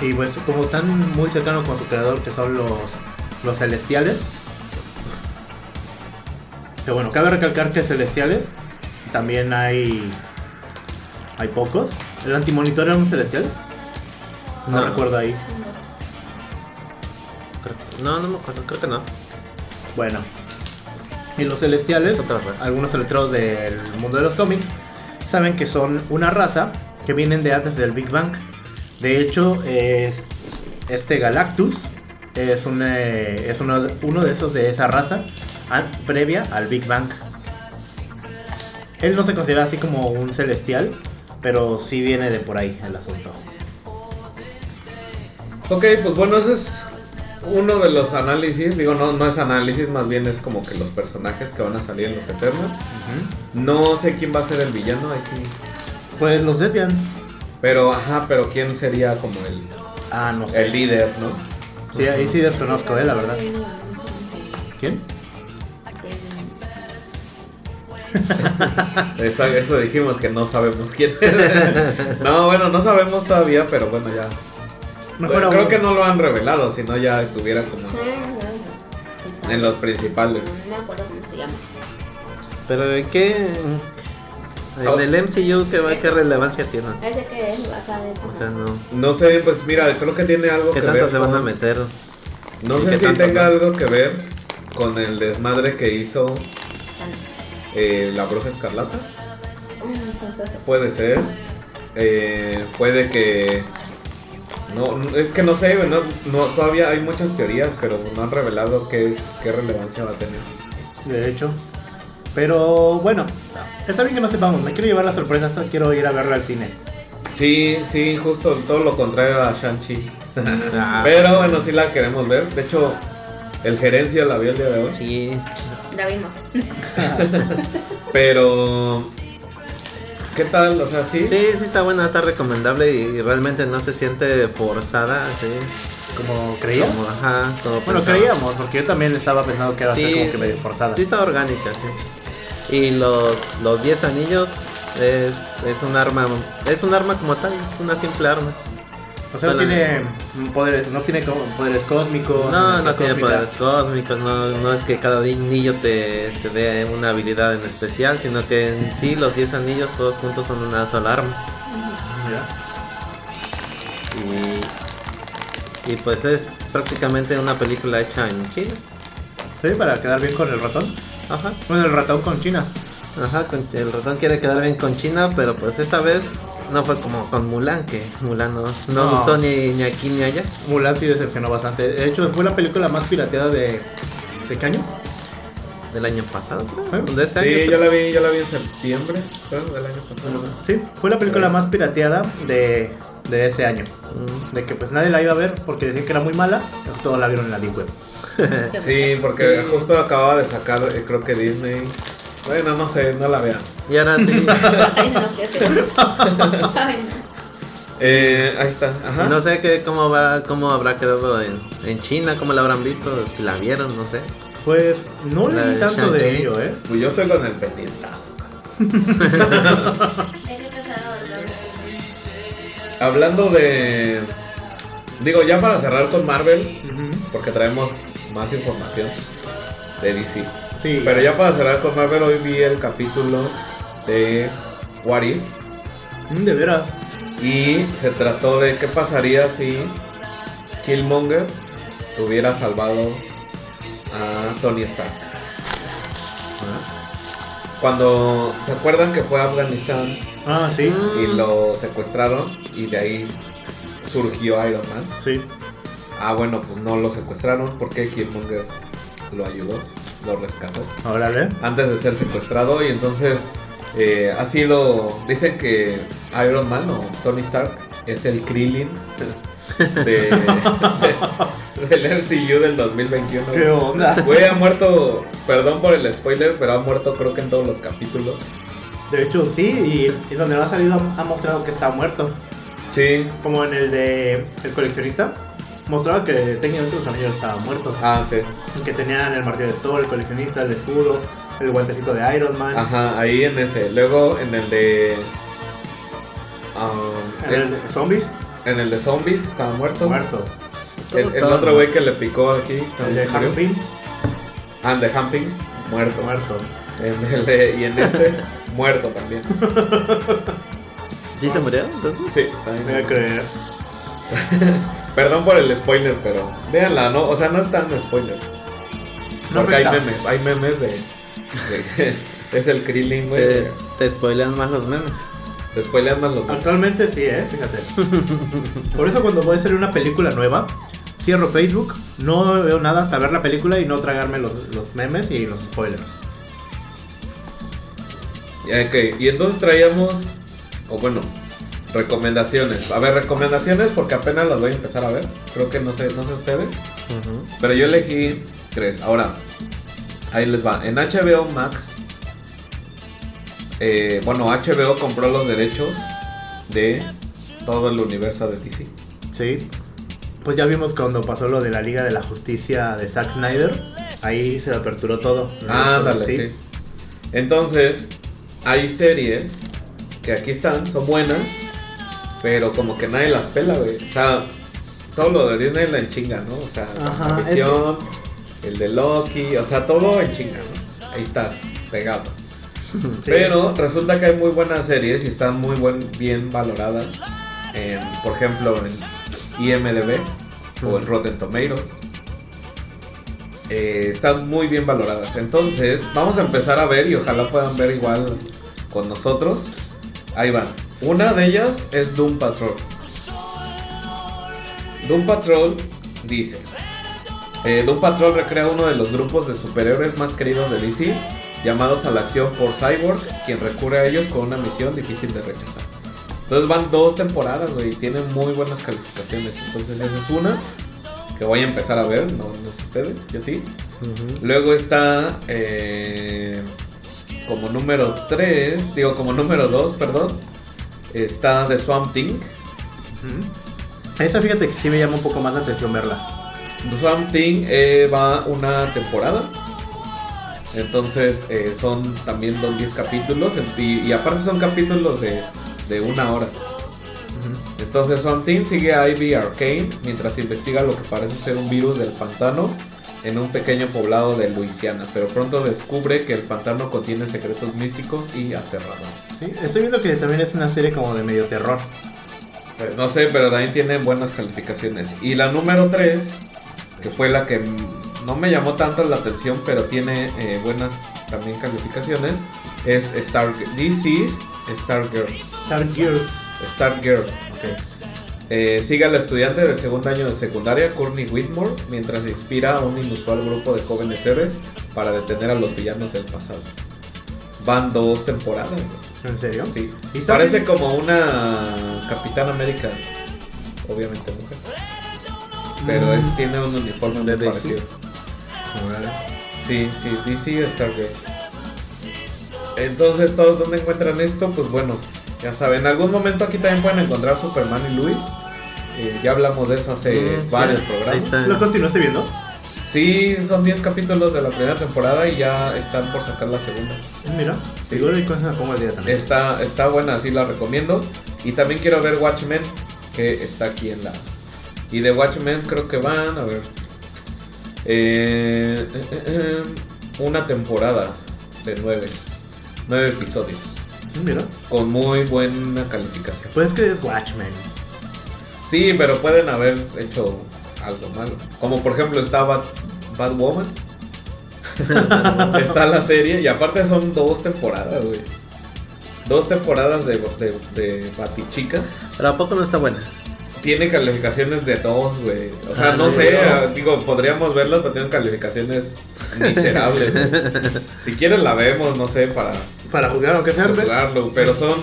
Y pues como están muy cercanos con su creador, que son los, los celestiales. Que bueno, cabe recalcar que celestiales también hay. Hay pocos. ¿El antimonitor era un celestial? No, No. recuerdo ahí. Creo- No, no me acuerdo, creo que no. Bueno. Y los celestiales, algunos celestiales del mundo de los cómics, saben que son una raza que vienen de antes del Big Bang. De hecho, es, este Galactus es, un, eh, es uno, uno de esos de esa raza previa al Big Bang. Él no se considera así como un celestial, pero sí viene de por ahí el asunto. Ok, pues bueno, ese es uno de los análisis. Digo, no, no es análisis, más bien es como que los personajes que van a salir en los Eternals. No sé quién va a ser el villano, ahí sí. Pues los Deviants. Pero, ajá, pero quién sería como el, Ah, no sé. el líder, ¿no? Sí, ahí sí desconozco, eh, la verdad. ¿Quién? Eso dijimos que no sabemos quién es. no, bueno, no sabemos todavía, pero bueno, ya. Mejor Bueno, creo que no lo han revelado, si no ya estuviera como en los principales. No me acuerdo cómo se llama. Pero ¿en qué? Oh. En el MCU, ¿qué, va- qué relevancia tiene? Es de que es basada en. O sea, no. No sé, pues mira, creo que tiene algo ¿Qué que tanto ver se van a meter? No ¿Y sé qué si tanto tenga no? algo que ver con el desmadre que hizo eh, la bruja escarlata. Puede ser. Eh, puede que. No, es que no sé, no, no, todavía hay muchas teorías, pero no han revelado qué, qué relevancia va a tener. De hecho. Pero bueno, está bien que no sepamos. Me quiero llevar la sorpresa. hasta Quiero ir a verla al cine. Sí, sí, justo todo lo contrario a Shang-Chi. Pero bueno, sí la queremos ver. De hecho, el gerencia la vio el día de hoy. Sí. La vimos. Pero. ¿Qué tal? O sea, sí. Sí, sí está buena, está recomendable y realmente no se siente forzada, sí. como creía. Como, ajá, como Bueno, pensaba. creíamos, porque yo también estaba pensando que era Sí, como que medio forzada. Sí está orgánica, sí. Y los los 10 anillos es, es un arma es un arma como tal, es una simple arma. O sea, no tiene poderes, no tiene poderes cósmicos. No, no tiene cósmica. poderes cósmicos, no, no es que cada anillo te, te dé una habilidad en especial, sino que en sí los 10 anillos todos juntos son una sola arma. Ya. Y, y pues es prácticamente una película hecha en China. Sí, para quedar bien con el ratón. Ajá. Bueno, el ratón con China. Ajá, con- el ratón quiere quedar bien con China, pero pues esta vez no fue como con Mulan, que Mulan no, no, No. gustó ni, ni aquí ni allá. Mulan sí decepcionó bastante. De hecho, fue la película más pirateada de. ¿De qué año? Del año pasado, creo. ¿Eh? De este Sí, año. yo la vi, yo la vi en septiembre, creo, del año pasado. Sí, fue la película más pirateada de, de ese año. Mm. De que pues nadie la iba a ver porque decían que era muy mala. pero Todos la vieron en la Deep Web. Sí, porque Sí. justo acaba de sacar, eh, creo que Disney. Bueno, no sé, no la vean. Y ahora sí, Ay, no. Ay, no. Eh, ahí está, ajá. no sé qué, cómo, va, cómo habrá quedado en, en China, cómo la habrán visto, si la vieron, no sé. Pues no La leí tanto de ello, ¿eh? Pues yo estoy con el pendientazo. Hablando de. Digo, ya para cerrar con Marvel, porque traemos más información de DC. Sí. Pero ya para cerrar con Marvel, hoy vi el capítulo de What If. Mm, De veras. Y se trató de qué pasaría si Killmonger hubiera salvado a Tony Stark. Cuando se acuerdan que fue a Afganistán Ah, sí. y lo secuestraron y de ahí surgió Iron Man. Sí. Ah, bueno, pues no lo secuestraron porque Killmonger lo ayudó, lo rescató Órale. antes de ser secuestrado y entonces eh, ha sido, dicen que Iron Man o Tony Stark es el Krillin de, de- del MCU del 2021. ¿Qué onda? Güey, ha muerto, perdón por el spoiler, pero ha muerto creo que en todos los capítulos. De hecho, sí. Y, y donde no ha salido ha mostrado que está muerto. Sí, Como en el de El coleccionista. Mostraba que técnicamente los anillos estaban muertos. ah, sí. Que tenían el martillo de Thor, el coleccionista, el escudo, el guantecito de Iron Man. Ajá, ahí en ese. Luego en el de... um, En el de zombies, en el de zombies estaba muerto. muerto. El, otro güey que le picó aquí. El también de Pym, Ah, el de Humping, muerto. muerto. En el de- y en este, muerto también. ¿Sí se murió? Entonces, Sí, Voy a también. creer. Perdón por el spoiler, pero véanla, ¿no? O sea, no es tan spoiler. No Porque hay memes, hay memes de. de- es el Krillin, güey. te, te spoilean más los memes. Te spoilean más los memes. Actualmente sí, eh, fíjate. Por eso cuando voy a hacer una película nueva, cierro Facebook, no veo nada hasta ver la película y no tragarme los, los memes y los spoilers. Ok, y entonces traíamos. O bueno, recomendaciones. A ver, recomendaciones porque apenas las voy a empezar a ver. Creo que no sé, no sé ustedes. Pero yo elegí tres. Ahora, ahí les va. En HBO Max, eh, bueno, HBO compró los derechos de todo el universo de DC. Sí. Pues ya vimos cuando pasó lo de la Liga de la Justicia de Zack Snyder. Ahí se aperturó todo. Ándale, sí. Entonces, hay series que aquí están, son buenas, pero como que nadie las pela, güey. O sea, todo lo de Disney la en chinga, ¿no? O sea, Ajá, la visión, el de Loki, o sea, todo en chinga, ¿no? Ahí está, pegado. Pero resulta que hay muy buenas series y están muy buen, bien valoradas. En, por ejemplo, en IMDB o en Rotten Tomatoes. Eh, están muy bien valoradas. Entonces, vamos a empezar a ver y ojalá puedan ver igual con nosotros. Ahí van. Una de ellas es Doom Patrol. Doom Patrol dice: eh, Doom Patrol recrea uno de los grupos de superhéroes más queridos de DC, llamados a la acción por Cyborg, quien recurre a ellos con una misión difícil de rechazar. Entonces van dos temporadas, güey, y tienen muy buenas calificaciones. Entonces esa es una que voy a empezar a ver, no, no sé ustedes, yo sí. Luego está eh, como número 3, digo como número 2, perdón, está The Swamp Thing. Esa fíjate que sí me llama un poco más la atención verla. Swamp Thing eh, va una temporada. Entonces eh, son también los 10 capítulos. Y, y aparte son capítulos de, de una hora. Entonces Swamp Thing sigue a Ivy Arcane mientras investiga lo que parece ser un virus del pantano en un pequeño poblado de Luisiana. Pero pronto descubre que el pantano contiene secretos místicos y aterradores. Sí, estoy viendo que también es una serie como de medio terror. Eh, No sé, pero también tiene buenas calificaciones. Y la número 3, que fue la que no me llamó tanto la atención, pero tiene eh, buenas también calificaciones, es Star DC Stargirl. Stargirl. Stargirl. Ok. Eh, sigue al estudiante del segundo año de secundaria, Courtney Whitmore, mientras inspira a un inusual grupo de jóvenes héroes para detener a los villanos del pasado. Van dos temporadas. ¿En serio? Sí. ¿Y está Parece bien? como una Capitán América, obviamente mujer. Pero Mm. es, tiene un uniforme De DC. parecido. Sí, sí, DC Stargirl. Entonces, ¿todos dónde encuentran esto? Pues bueno, ya saben, en algún momento aquí también pueden encontrar Superman y Luis. Eh, ya hablamos de eso hace Mm, varios sí, programas. Ahí está. ¿Lo continuaste viendo? Sí, son 10 capítulos de la primera temporada y ya están por sacar la segunda. Mira, seguro y con esa me pongo al día también. Está, está buena, sí la recomiendo. Y también quiero ver Watchmen, que está aquí en la. Y de Watchmen creo que van, a ver. eh, eh, una temporada de nueve. Nueve episodios. Mira. Con muy buena calificación. Pues que es Watchmen. Sí, pero pueden haber hecho algo malo. Como por ejemplo está Bad, Woman. está la serie. Y aparte son dos temporadas, güey. Dos temporadas de, de, de Batichica. Pero ¿a poco no está buena? Tiene calificaciones de dos, güey. O sea, Ah, no ¿en sé, ah, digo, podríamos verlas, pero tienen calificaciones miserables. si quieren la vemos, no sé, para Para jugar, aunque sea. juzgarlo. Pero son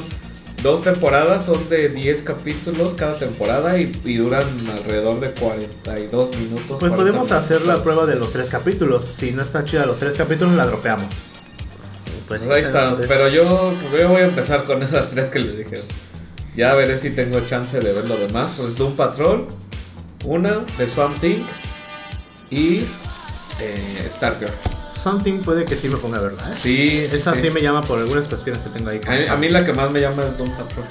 dos temporadas, son de 10 capítulos cada temporada y, y duran alrededor de 42 minutos. Pues 40 podemos hacer la prueba de los tres capítulos. Si no está chida los tres capítulos, la dropeamos. Pues, Pues ahí está, pero yo, yo voy a empezar con esas tres que les dije. Ya veré si tengo chance de ver lo demás. Pues Doom Patrol, una de Swamp Thing y eh, Stargirl. Something puede que sí me ponga a verla, ¿eh? Sí, sí, Esa sí. sí. me llama por algunas cuestiones que tengo ahí. A, mí- a Something. mí la que más me llama es Doom Patrol.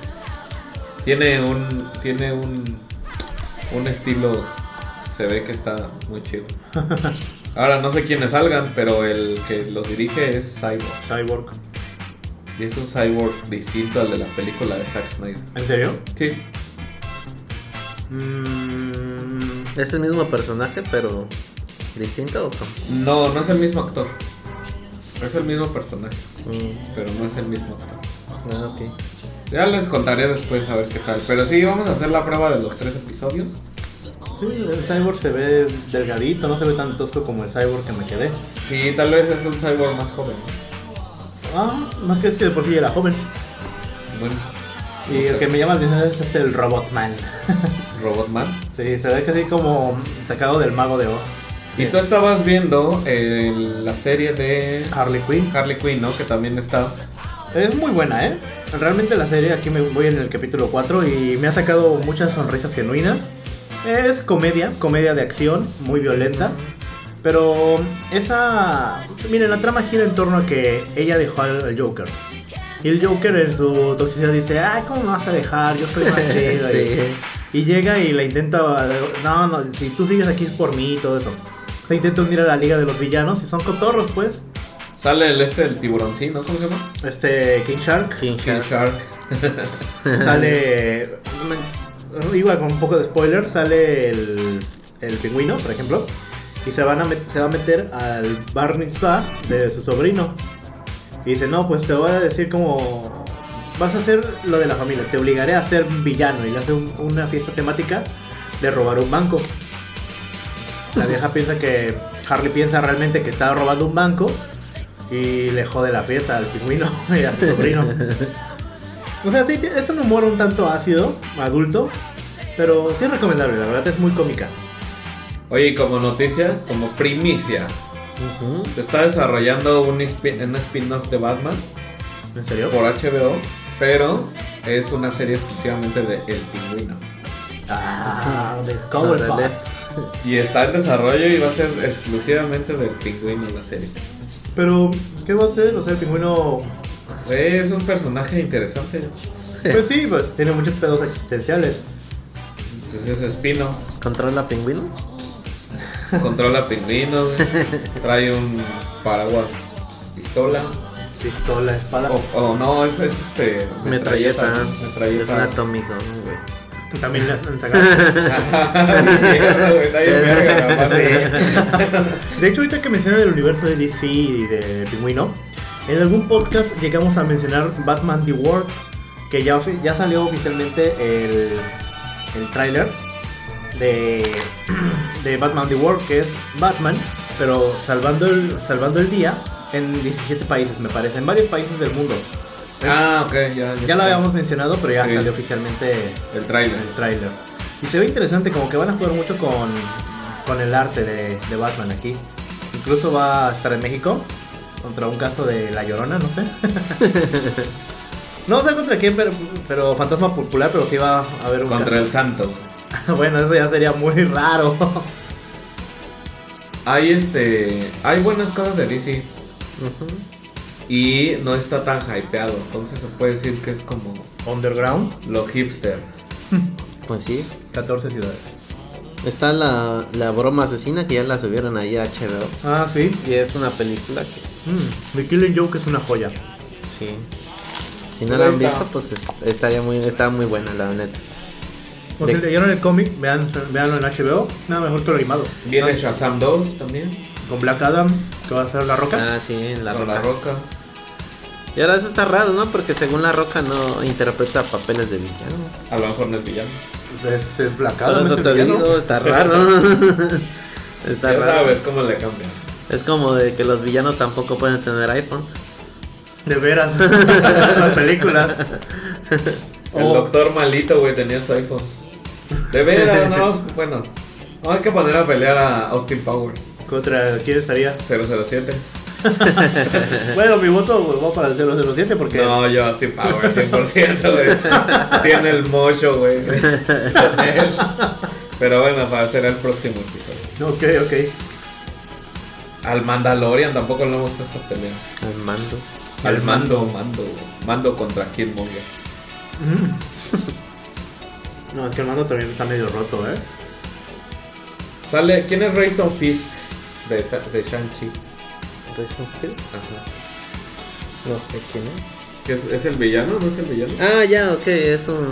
Tiene un, tiene un, un estilo, se ve que está muy chido. Ahora no sé quiénes salgan, pero el que los dirige es Cyborg. Cyborg. Y es un Cyborg distinto al de la película de Zack Snyder. ¿En serio? Sí, Mm, Es el mismo personaje, pero distinto o cómo? No, no es el mismo actor. Es el mismo personaje, Mm, pero no es el mismo actor. ah, ok. Ya les contaré después a ver qué tal. Pero sí, vamos a hacer la prueba de los tres episodios. sí, el Cyborg se ve delgadito, no se ve tan tosco como el Cyborg que me quedé. Sí, tal vez es un cyborg más joven. Ah, más que es que de por sí era joven. Bueno, Y el que me llama la atención es este, el Robotman. Robotman. sí, se ve así como sacado del mago de Oz. Y tú estabas viendo eh, la serie de Harley Quinn. Harley Quinn, ¿no? Que también está. Es muy buena, ¿eh? Realmente la serie, aquí me voy en el capítulo 4 y me ha sacado muchas sonrisas genuinas. Es comedia, comedia de acción, muy violenta. Pero esa... Miren, la trama gira en torno a que ella dejó al al Joker. Y el Joker en su toxicidad dice, ay, ¿cómo me vas a dejar? Yo soy más chido. Sí. Y llega y la intenta, no, no, si tú sigues aquí es por mí y todo eso. Se intenta unir a la liga de los villanos y son cotorros, pues. Sale el este, el tiburoncín, ¿no? ¿Cómo se llama? Este, King Shark. King King Shark. Shark. sale. Igual con un poco de spoiler, sale el, el pingüino, por ejemplo. Y se, van a se va a meter al bar mitzvah de su sobrino. Y dice: No, pues te voy a decir cómo. Vas a hacer lo de la familia, te obligaré a ser un villano. Y le hace un- una fiesta temática de robar un banco. La vieja piensa que. Harley piensa realmente que estaba robando un banco. Y le jode la fiesta al pingüino y a su sobrino. O sea, sí, es un humor un tanto ácido, adulto, pero sí es recomendable, la verdad es muy cómica. Oye, como noticia, como primicia, se está desarrollando un, spin- un spin-off de Batman ¿En serio? por HBO, pero es una serie exclusivamente de El Pingüino. Ah, de Cobblepot. Órale. Y está en desarrollo y va a ser exclusivamente del pingüino la serie. Pero, ¿qué va a hacer? O sea, el pingüino. Es un personaje interesante. Pues sí, pues tiene muchos pedos existenciales. Pues es espino. ¿Controla pingüinos? Controla pingüinos, güey. trae un paraguas pistola. Pistola, espada. O, no, es, es este. Metralleta. Es Metralleta. un atómico, güey. También las han sacado. De hecho, ahorita que mencionan el universo de DC y de Pingüino, en algún podcast llegamos a mencionar Batman The World, que ya, ya salió oficialmente el, el tráiler de, de Batman The World, que es Batman, pero salvando el, salvando el día en 17 países, me parece, en varios países del mundo. Ah, ok, ya. Ya lo habíamos mencionado, pero ya Sí. salió oficialmente El trailer. el tráiler. Y se ve interesante, como que van a jugar mucho con, con el arte de, de Batman aquí. Incluso va a estar en México contra un caso de La Llorona, no sé. no sé contra quién, pero, pero Fantasma Popular, pero sí va a haber un Contra el santo. bueno, eso ya sería muy raro. Hay este. Hay buenas cosas de DC. Y no está tan hypeado. Entonces se puede decir que es como Underground, lo hipster. Pues sí. 14 ciudades. Está la, la broma asesina que ya la subieron ahí a HBO. Ah, sí. Y es una película que, Mm, The Killing Joke es una joya. sí. Si Pues no la han está. visto, pues es- estaría muy, está muy buena, la neta. O De- si leyeron el cómic, vean, véanlo en HBO. Nada mejor que lo animado. Viene Shazam 2 también. Con Black Adam, que va a ser La Roca. Ah, sí, en la con roca. la roca. Y ahora eso está raro, ¿no? Porque según la roca no interpreta papeles de villano. A lo mejor no es villano. Es, es Black Por Adam. eso es el te villano. digo, está raro. está ya raro. sabes cómo le cambian. Es como de que los villanos tampoco pueden tener iPhones. De veras. Las películas. El Oh. doctor malito, güey, tenía su iPhone. De veras, no, bueno. No hay que poner a pelear a Austin Powers. Contra quién estaría. 007. Bueno, mi voto va para el 007 porque. No, yo Austin Powers, 100%, güey. Tiene el mocho, güey. Con él. Pero bueno, para será el próximo episodio. Ok, ok. Al Mandalorian tampoco lo hemos puesto a pelear. Al mando. Al Al mando, mando. mando. Mando contra Killmonger. Mm. No, es que el mando también está medio roto, ¿eh? Sale, ¿quién es Rayson Fist de, de Shang-Chi? Rayson Hill. Ajá. No sé quién es. ¿Qué ¿Es, ¿Es el villano? ¿No es el villano? Ah, ya, ok, es un.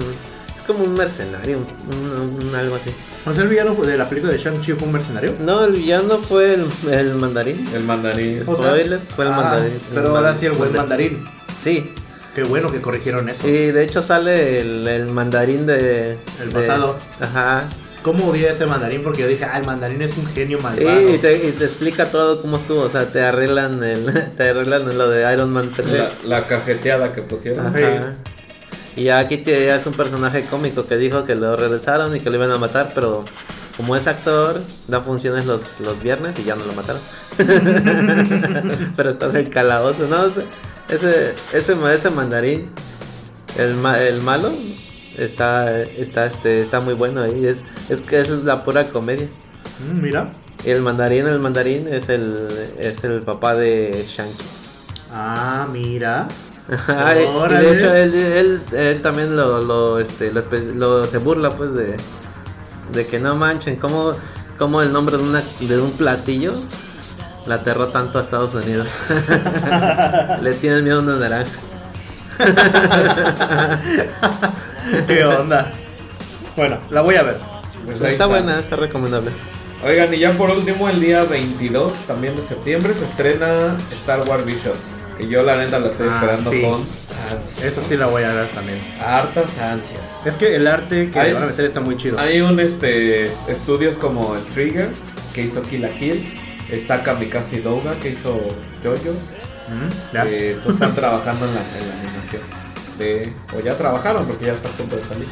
Es como un mercenario, un, un- algo así. O sea, el villano de la película de Shang-Chi fue un mercenario. No, el villano fue el, el mandarín. El mandarín. O sea, Spoilers, fue el ah, mandarín. Pero ahora sí, el buen mandarín. Sí, Qué bueno que corrigieron eso. y de hecho sale el, el mandarín de. El de- pasado. Ajá. ¿Cómo odié ese mandarín? Porque yo dije, ah, el mandarín es un genio Sí, malvado. y te, y te explica todo cómo estuvo. O sea, te arreglan el, te arreglan lo de Iron Man 3. La, la cajeteada que pusieron. Ajá. Y ya aquí te, ya es un personaje cómico que dijo que lo regresaron y que lo iban a matar, pero como es actor, da funciones los, los viernes y ya no lo mataron. pero está en el calabozo, ¿no? Ese, ese, ese mandarín, el, ma- el malo, está, está, este, está muy bueno ahí. Es, es que es la pura comedia. Mm, mira. Y el mandarín, el mandarín es el, es el papá de Shang-Chi. Ah, mira. Y- de hecho él, él, él también lo, lo, este, lo, se burla pues de, de que no manchen, como, como el nombre de, una, de un platillo la aterró tanto a Estados Unidos. Le tienen miedo a una naranja. ¿Qué onda? Bueno, la voy a ver. Pues ahí está, buena, está recomendable. Oigan, y ya por último, el día 22 también de septiembre se estrena Star Wars Vision. Que yo la neta la estoy Ah, esperando sí. con ansias. Esa sí la voy a ver también. Hartas ansias. Es que el arte que Hay- van a meter está muy chido. Hay un este estudios como el Trigger que hizo Kill la Kill. Está Kamikaze Douga que hizo JoJo's. Mm, ya. pues, están trabajando en la, en la animación. De, o ya trabajaron porque ya está a punto de salir.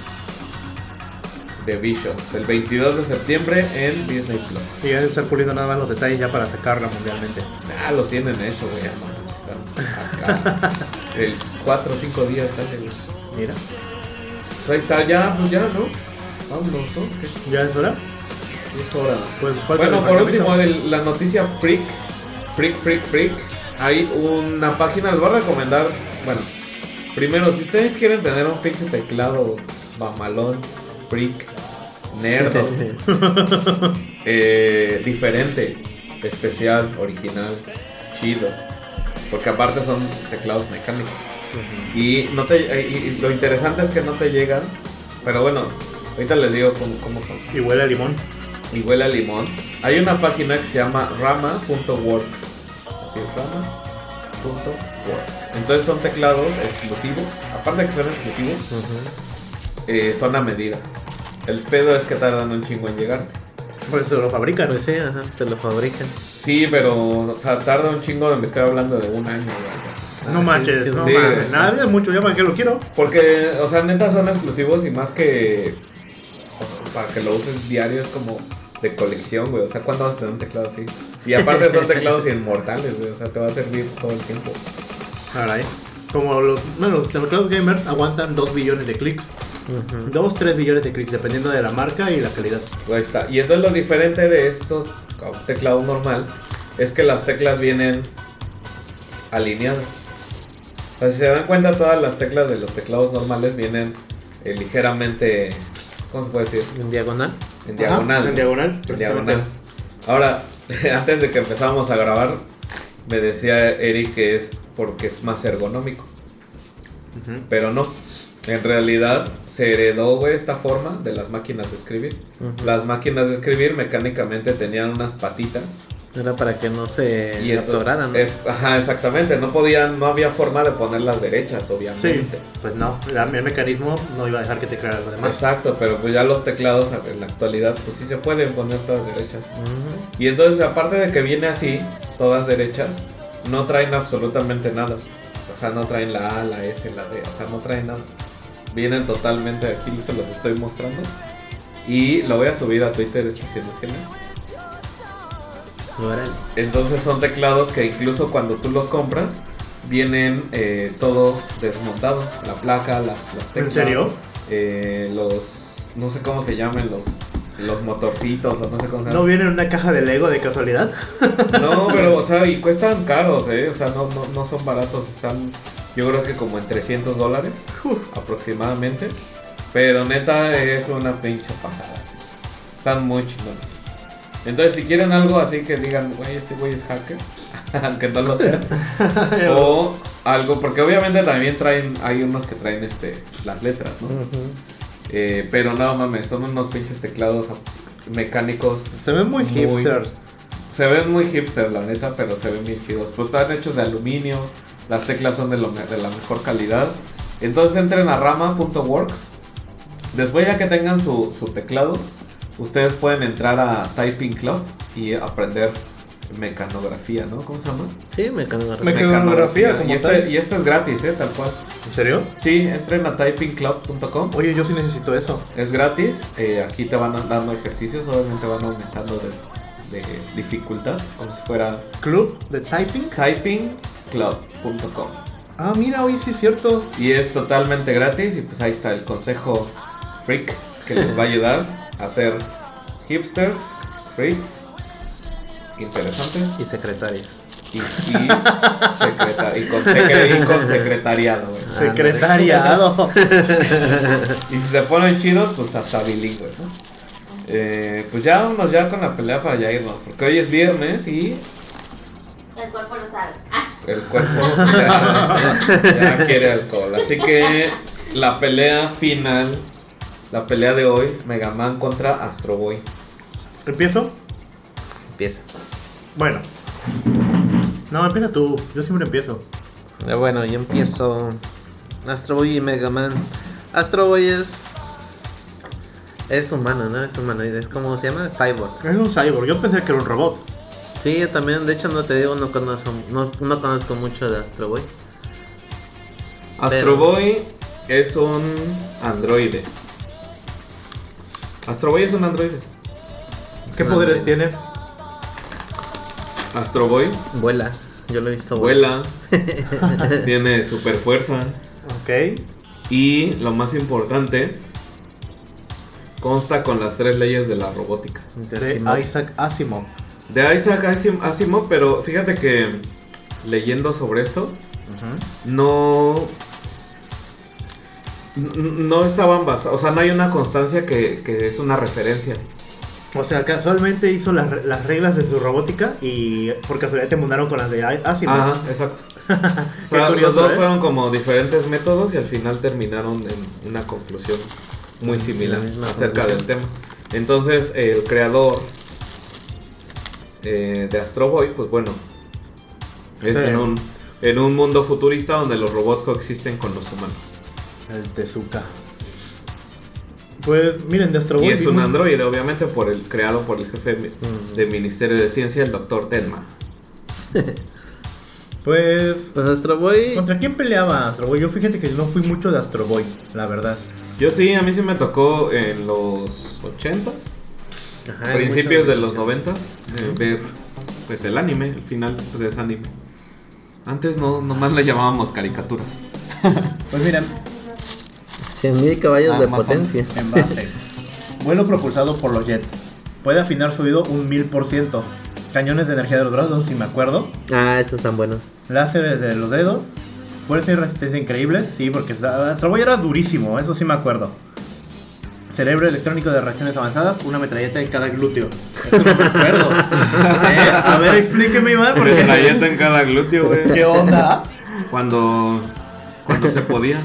De Visions, el 22 de septiembre en Disney Plus. Y deben estar puliendo nada más los detalles ya para sacarla mundialmente. Ah, los tienen hecho, güey. ya, están acá. El 4 o 5 días sale. Mira. Pues ahí está, ya, pues ya, ¿no? Vámonos, ¿no? ¿Qué ¿Ya es hora? Pues Bueno, por último, el- la noticia freak, freak, freak, freak. Hay una página, les voy a recomendar. Bueno, primero, si ustedes quieren tener un pinche teclado mamalón, freak, nerd, eh, diferente, especial, original, chido, porque aparte son teclados mecánicos. Y, no te, y- y lo interesante es que no te llegan, pero bueno, ahorita les digo cómo, cómo son Y huele a limón. Y huele a limón. Hay una página que se llama rama.works. Así es, rama.works. Entonces son teclados exclusivos. Aparte de que son exclusivos, eh, son a medida. El pedo es que tardan un chingo en llegarte. Por eso lo fabrican. Pues sí, ajá, se lo fabrican. Sí, pero, o sea, tarda un chingo, me estoy hablando de un año no Ah, sí, manches, sí, no sí. mames. Nada, es mucho, ya para qué lo quiero. Porque, o sea, neta son exclusivos y más que para que lo uses diario es como de colección, güey. O sea, ¿cuándo vas a tener un teclado así? Y aparte son teclados inmortales, güey. O sea, te va a servir todo el tiempo. Caray. Como los, bueno, los teclados gamers aguantan 2 billones de clics. Ujú. 2, 3 billones de clics, dependiendo de la marca y la calidad. Ahí está. Y entonces lo diferente de estos a un teclado normal es que las teclas vienen alineadas. O sea, si se dan cuenta, todas las teclas de los teclados normales vienen eh, ligeramente, ¿cómo se puede decir? En diagonal. En Ajá, diagonal. en diagonal, En diagonal. Ahora, antes de que empezáramos a grabar, me decía Eric que es porque es más ergonómico. Pero no. En realidad se heredó, güey, esta forma de las máquinas de escribir. Las máquinas de escribir mecánicamente tenían unas patitas. Era para que no se Y atoraran. ¿no? es- ajá, exactamente. No podían, no había forma de ponerlas derechas, Sí, obviamente. pues no, el mecanismo no iba a dejar que te creara algo de más. Exacto, pero pues ya los teclados en la actualidad, pues sí se pueden poner todas derechas. Y entonces, aparte de que viene así, todas derechas, no traen absolutamente nada. O sea, no traen la A, la S, la D, o sea, no traen nada. Vienen totalmente, aquí se los estoy mostrando. Y lo voy a subir a Twitter estas imágenes. Órale. Entonces son teclados que incluso cuando tú los compras, vienen eh, todo desmontado. La placa, las, las teclas. serio? eh, los, no sé cómo se llaman, los, los motorcitos o no sé cómo se ¿No llaman. viene en una caja de Lego de casualidad? No, pero, o sea, y cuestan caros, ¿eh? O sea, no, no, no son baratos, están, yo creo que como en 300 dólares aproximadamente. Pero neta es una pinche pasada. Están muy chingones. Entonces, si quieren algo así que digan, güey, este güey es hacker, aunque no lo sea. o algo, porque obviamente también traen, hay unos que traen este las letras, ¿no? Eh, pero no mames, son unos pinches teclados mecánicos Se ven muy Muy- hipsters. se ven muy hipster, la neta, pero se ven bien chidos. Pues están hechos de aluminio, las teclas son de, lo de la mejor calidad. Entonces entren a rama.works. Después ya que tengan su, su teclado, ustedes pueden entrar a Typing Club y aprender mecanografía, ¿no? ¿Cómo se llama? Sí, mecanografía. Mecanografía, como y, este, tal. y este es gratis, ¿eh? Tal cual. ¿En serio? Sí, entren a typingclub.com. Oye, yo sí necesito eso. Es gratis. eh, aquí te van dando ejercicios, obviamente van aumentando de, de dificultad, como si fuera Club de typing. typingclub.com. Ah, mira, hoy sí es cierto. Y es totalmente gratis y pues ahí está el consejo freak que les va a ayudar a ser hipsters, freaks, interesantes Y secretarias. y, y, secreta- y con, secre- y con secretariado. güey. Ah, Secretariado. Y si se ponen chidos, pues hasta bilingües, ¿no? Eh, pues ya vámonos ya con la pelea para ya irnos, porque hoy es viernes y El cuerpo lo sabe. Ah, el cuerpo ya, ya quiere alcohol. Así que la pelea final, la pelea de hoy, Mega Man contra Astro Boy. ¿Empiezo? Empieza. Bueno. No, empieza tú. Yo siempre empiezo. Eh, Bueno, yo empiezo. Astro Boy y Mega Man. Astro Boy es. Es humano, ¿no? Es humanoide. Es como se llama Cyborg. Es un cyborg. Yo pensé que era un robot. Sí, yo también. De hecho, no te digo, no conozco, no, no conozco mucho de Astro Boy. Astro Pero- Boy es un androide. Astro Boy es un androide. ¿Qué un poderes androide. tiene? Astro Boy Vuela. Yo lo he visto volar. vuela, tiene super fuerza Ok. y lo más importante, consta con las tres leyes de la robótica. De. Isaac Asimov. De Isaac Asim- Asimov, pero fíjate que leyendo sobre esto, No estaban basados, o sea, no hay una constancia que, que es una referencia. O sea, casualmente hizo las, las reglas de su robótica y por casualidad te mandaron con las de Asimov. Ajá, exacto. O sea, curioso, los dos ¿eh? fueron como diferentes métodos y al final terminaron en una conclusión muy similar acerca conclusión. del tema. Entonces, el creador eh, de Astro Boy, pues bueno, es Sí. en, un, en un mundo futurista donde los robots coexisten con los humanos. El Tezuka. Pues miren, de Astro Y Boy es un androide, obviamente, por el creado por el jefe Mm. del Ministerio de Ciencia, el doctor Tenma. Pues. Pues Astro Boy. ¿Contra quién peleaba Astro Boy? Yo fíjate que no fui mucho de Astro Boy, la verdad. Yo sí, a mí sí me tocó en los 80s, Ajá, principios de los 90s, eh, ver pues el anime, el final pues, es anime. Antes no, nomás le llamábamos caricaturas. Pues miren, 100.000 caballos de Ah, potencia. en base. Vuelo propulsado por los jets. Puede afinar su oído un mil por ciento. Cañones de energía de los brazos, si me acuerdo. Ah, esos están buenos. Láseres de los dedos. Fuerza y resistencia increíbles, sí, porque Boy era durísimo, eso sí me acuerdo. Cerebro electrónico de reacciones avanzadas, una metralleta en cada glúteo. Eso no me acuerdo. ¿Eh? A ver, explíqueme, Iván, porque... Metralleta en cada glúteo, güey. ¿Qué onda? Cuando, cuando se podía.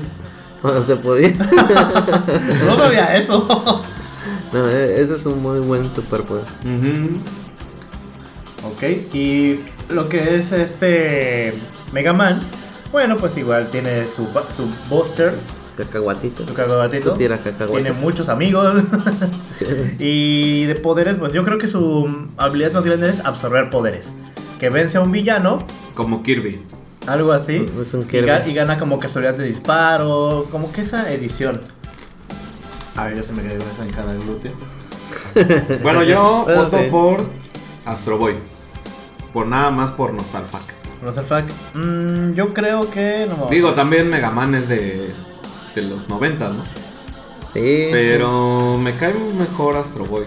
Cuando se podía. No sabía eso. No, e- ese es un muy buen superpoder. Ujú. Ok, y lo que es este Mega Man, bueno, pues igual tiene su, su Buster, Su cacahuatito. su cacahuatito. Su tira cacahuates. Tiene muchos amigos. y de poderes, pues yo creo que su habilidad más grande es absorber poderes. Que vence a un villano, Como Kirby. Algo así. Es un y, Kirby. ga- y gana como casualidad de disparo, como que esa edición. A ver, ya se me cayó esa en cada glúteo. Bueno, yo Bueno, voto sí. por Astro Boy. Por nada más por Nostalpack. Rosalfac, mm, yo creo que no me Digo, también Mega Man es de, de los 90, ¿no? Sí. Pero me cae mejor Astro Boy.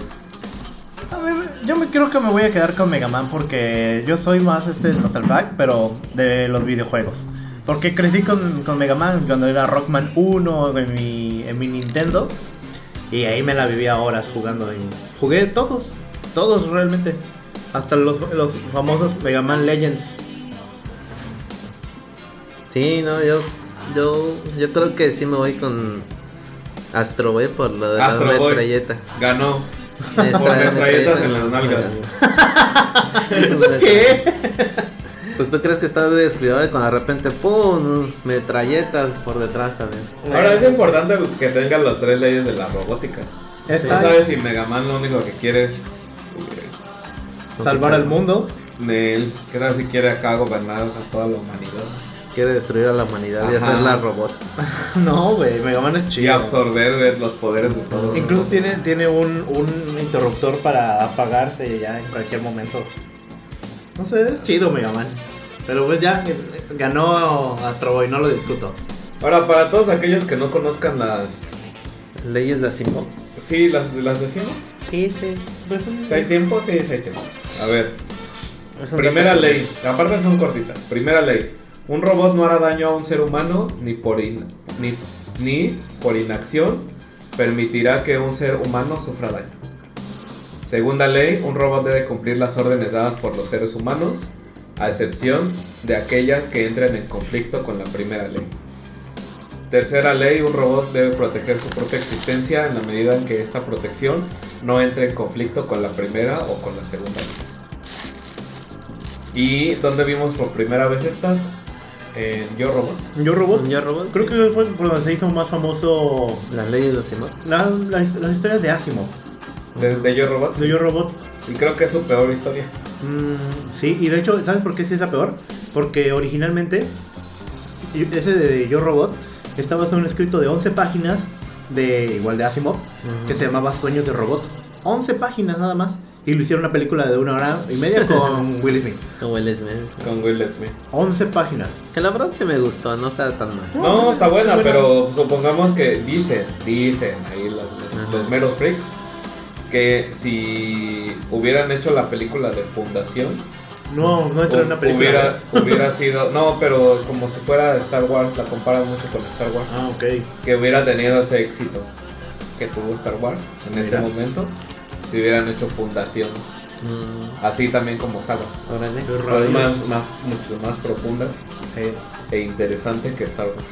Yo me creo que me voy a quedar con Mega Man porque yo soy más este Nostalpack, pero de los videojuegos. Porque crecí con, con Mega Man cuando era Rockman 1 en mi, en mi Nintendo. Y ahí me la vivía horas jugando. Y jugué todos, todos realmente. Hasta los, los famosos Mega Man Legends. Sí, no, yo, yo, yo creo que sí me voy con Astro Boy por lo de Astro la Boy. metralleta. Ganó. Por metralletas metralleta. en las nalgas. ¿Eso qué? Pues tú crees que estás descuidado y cuando de repente, ¡pum! Metralletas por detrás también. Ahora es importante que tengan las tres leyes de la robótica. Está sabes si Mega Man lo único que quiere es. salvar al mundo. Él, ¿qué tal si quiere acá gobernar a toda la humanidad? Quiere destruir a la humanidad y Ajá. hacerla robot. No, güey, Mega Man es Y chido. absorber güey, los poderes de todo. Incluso tiene, tiene un, un interruptor para apagarse ya en cualquier momento. No sé, es chido Mega Man. Pero pues ya eh, ganó Astro Boy, no lo discuto. Ahora, para todos aquellos que no conozcan las. Leyes de Asimov. Sí, las, las decimos. Sí, sí. Si hay tiempo, sí, sí hay tiempo. A ver, primera ley. Aparte son cortitas. Primera ley. Un robot no hará daño a un ser humano ni por, ni, ni por inacción permitirá que un ser humano sufra daño. Segunda ley. Un robot debe cumplir las órdenes dadas por los seres humanos, a excepción de aquellas que entren en conflicto con la primera ley. Tercera ley, un robot debe proteger su propia existencia en la medida en que esta protección no entre en conflicto con la primera o con la segunda ley. ¿Y dónde vimos por primera vez estas? En Yo Robot. Yo Robot. Yo Robot, Creo sí. que fue por donde se hizo más famoso Las leyes de Asimov. la- las, las historias de Asimov. De, de Yo Robot. De Yo Robot. Y creo que es su peor historia. Mm, sí, y de hecho, ¿sabes por qué sí es la peor? Porque originalmente, ese de Yo Robot estaba basado en un escrito de 11 páginas, de igual de Asimov, que se llamaba Sueños de Robot. 11 páginas nada más. Y lo hicieron una película de una hora y media con Will Smith. Con Will Smith. Con Will Smith. 11 páginas. Que la verdad sí me gustó, no está tan mal. No, está buena, pero supongamos que dicen, dicen ahí los, los- los meros freaks, que si hubieran hecho la película de Fundación, No, no entró en una película. hubiera, hubiera sido, no, pero como si fuera Star Wars, la comparan mucho con Star Wars, Ah, ok. que hubiera tenido ese éxito que tuvo Star Wars en ese Mira. momento, si hubieran hecho Fundación, Mm, así también como Saga, órale. Pero más, más, mucho más profunda Eh, e interesante que Star Wars,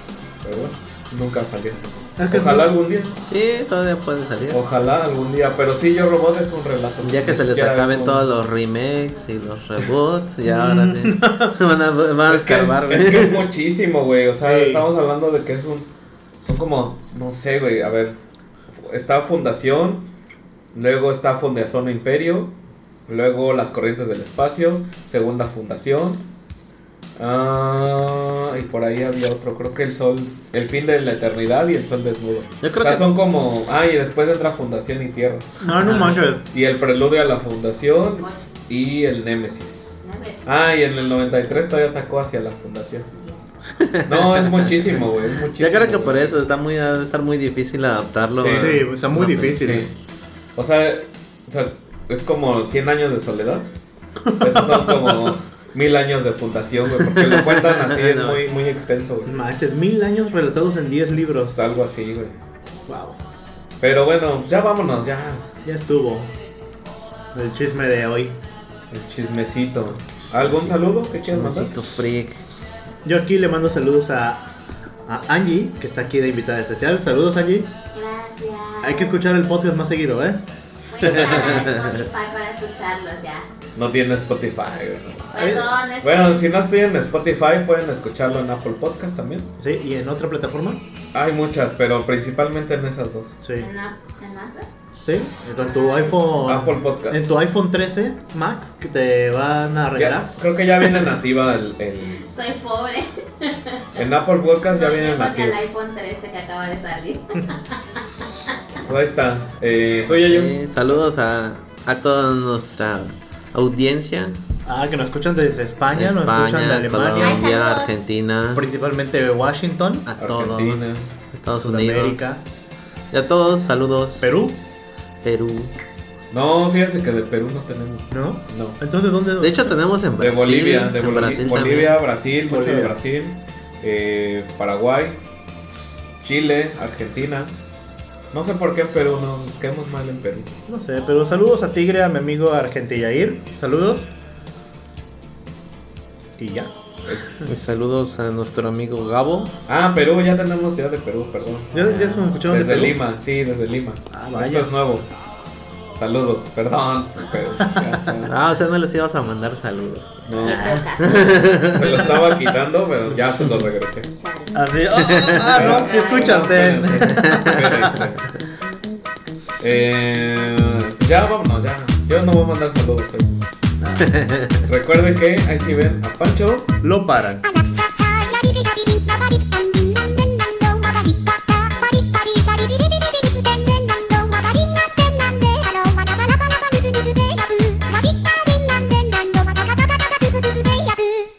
pero bueno, nunca salió. Es que Ojalá no- algún día. Sí, todavía puede salir. Ojalá algún día, pero sí, Yo Robot es un relato. Ya que se les acaben un- todos los remakes y los reboots, y ahora sí. van a, van a Es que es, es que es muchísimo, güey. O sea, Sí. estamos hablando de que es un. Son como. No sé, güey. A ver. Está Fundación. Luego está Fundación Imperio. Luego Las Corrientes del Espacio. Segunda Fundación. Ah, y por ahí había otro. Creo que el Sol. El fin de la eternidad y el Sol desnudo. Yo creo o sea, que- son como. Ah, y después entra Fundación y Tierra. No, no manches. Y el preludio a la Fundación. Y el Némesis. Ah, y en el 93 todavía sacó hacia la fundación. No, es muchísimo, güey. Es muchísimo. Yo creo que por eso está muy, estar muy difícil adaptarlo. Sí. Sí, está muy No, difícil. Sí. O sea, o sea, es como 100 años de soledad. Estos son como mil años de fundación, güey. Porque lo cuentan así, es No. muy, muy extenso, güey. Manches, mil años relatados en 10 libros. Es algo así, güey. Wow. Pero bueno, ya vámonos, ya. Ya estuvo. El chisme de hoy. El chismecito. ¿Algún saludo que quieras mandar? Chismecito freak. Yo aquí le mando saludos a, a Angie, que está aquí de invitada especial. Saludos, Angie. Hay que escuchar el podcast más seguido, ¿eh? En Spotify para escucharlos ya. No tiene Spotify, no. Perdón, Bueno, si no estoy en Spotify, pueden escucharlo en Apple Podcast también. Sí, y en otra plataforma. Hay muchas, pero principalmente en esas dos. Sí. en, en la- Sí, en tu iPhone. Apple Podcast. En tu iPhone 13 Max, que te van a Ya- regalar. creo que ya viene nativa el, el- Soy pobre. en Apple Podcast ya viene que el nativa. iPhone 13 que acaba de salir. Ahí está. Eh, ¿Tú? Sí, saludos a, a toda nuestra audiencia. Ah, que nos escuchan desde España, nos escuchan de España, Alemania, Colombia. Argentina, principalmente de Washington, a todos, Argentina. Estados Unidos, Sudamérica, y a todos, saludos. Perú, Perú. No, fíjese que de Perú no tenemos. ¿no? No. Entonces, ¿dónde? De hecho, tenemos en De Brasil. Bolivia, de en Boli- Brasil Bolivia, también. Brasil, mucho de Bolivia. Brasil, eh, Paraguay, Chile, Argentina. No sé por qué en Perú no nos quedamos mal en Perú. No sé, pero saludos a Tigre, a mi amigo Argentillair. Saludos. Y ya. Y Saludos a nuestro amigo Gabo. Ah, Perú, ya tenemos ciudad de Perú, perdón. ¿Ya, ya se nos escucharon de Desde Perú? Lima, sí, desde Lima. Ah, vaya. Esto es nuevo. Saludos, perdón. Ah, o sea, no les ibas a mandar saludos. No, se lo estaba quitando, pero ya se lo regresé. Así, oh, ah, no, si escúchate. Espérense, espérense. Eh, ya vámonos, ya. Yo no voy a mandar saludos. Recuerden que ahí sí ven a Pancho Lo paran.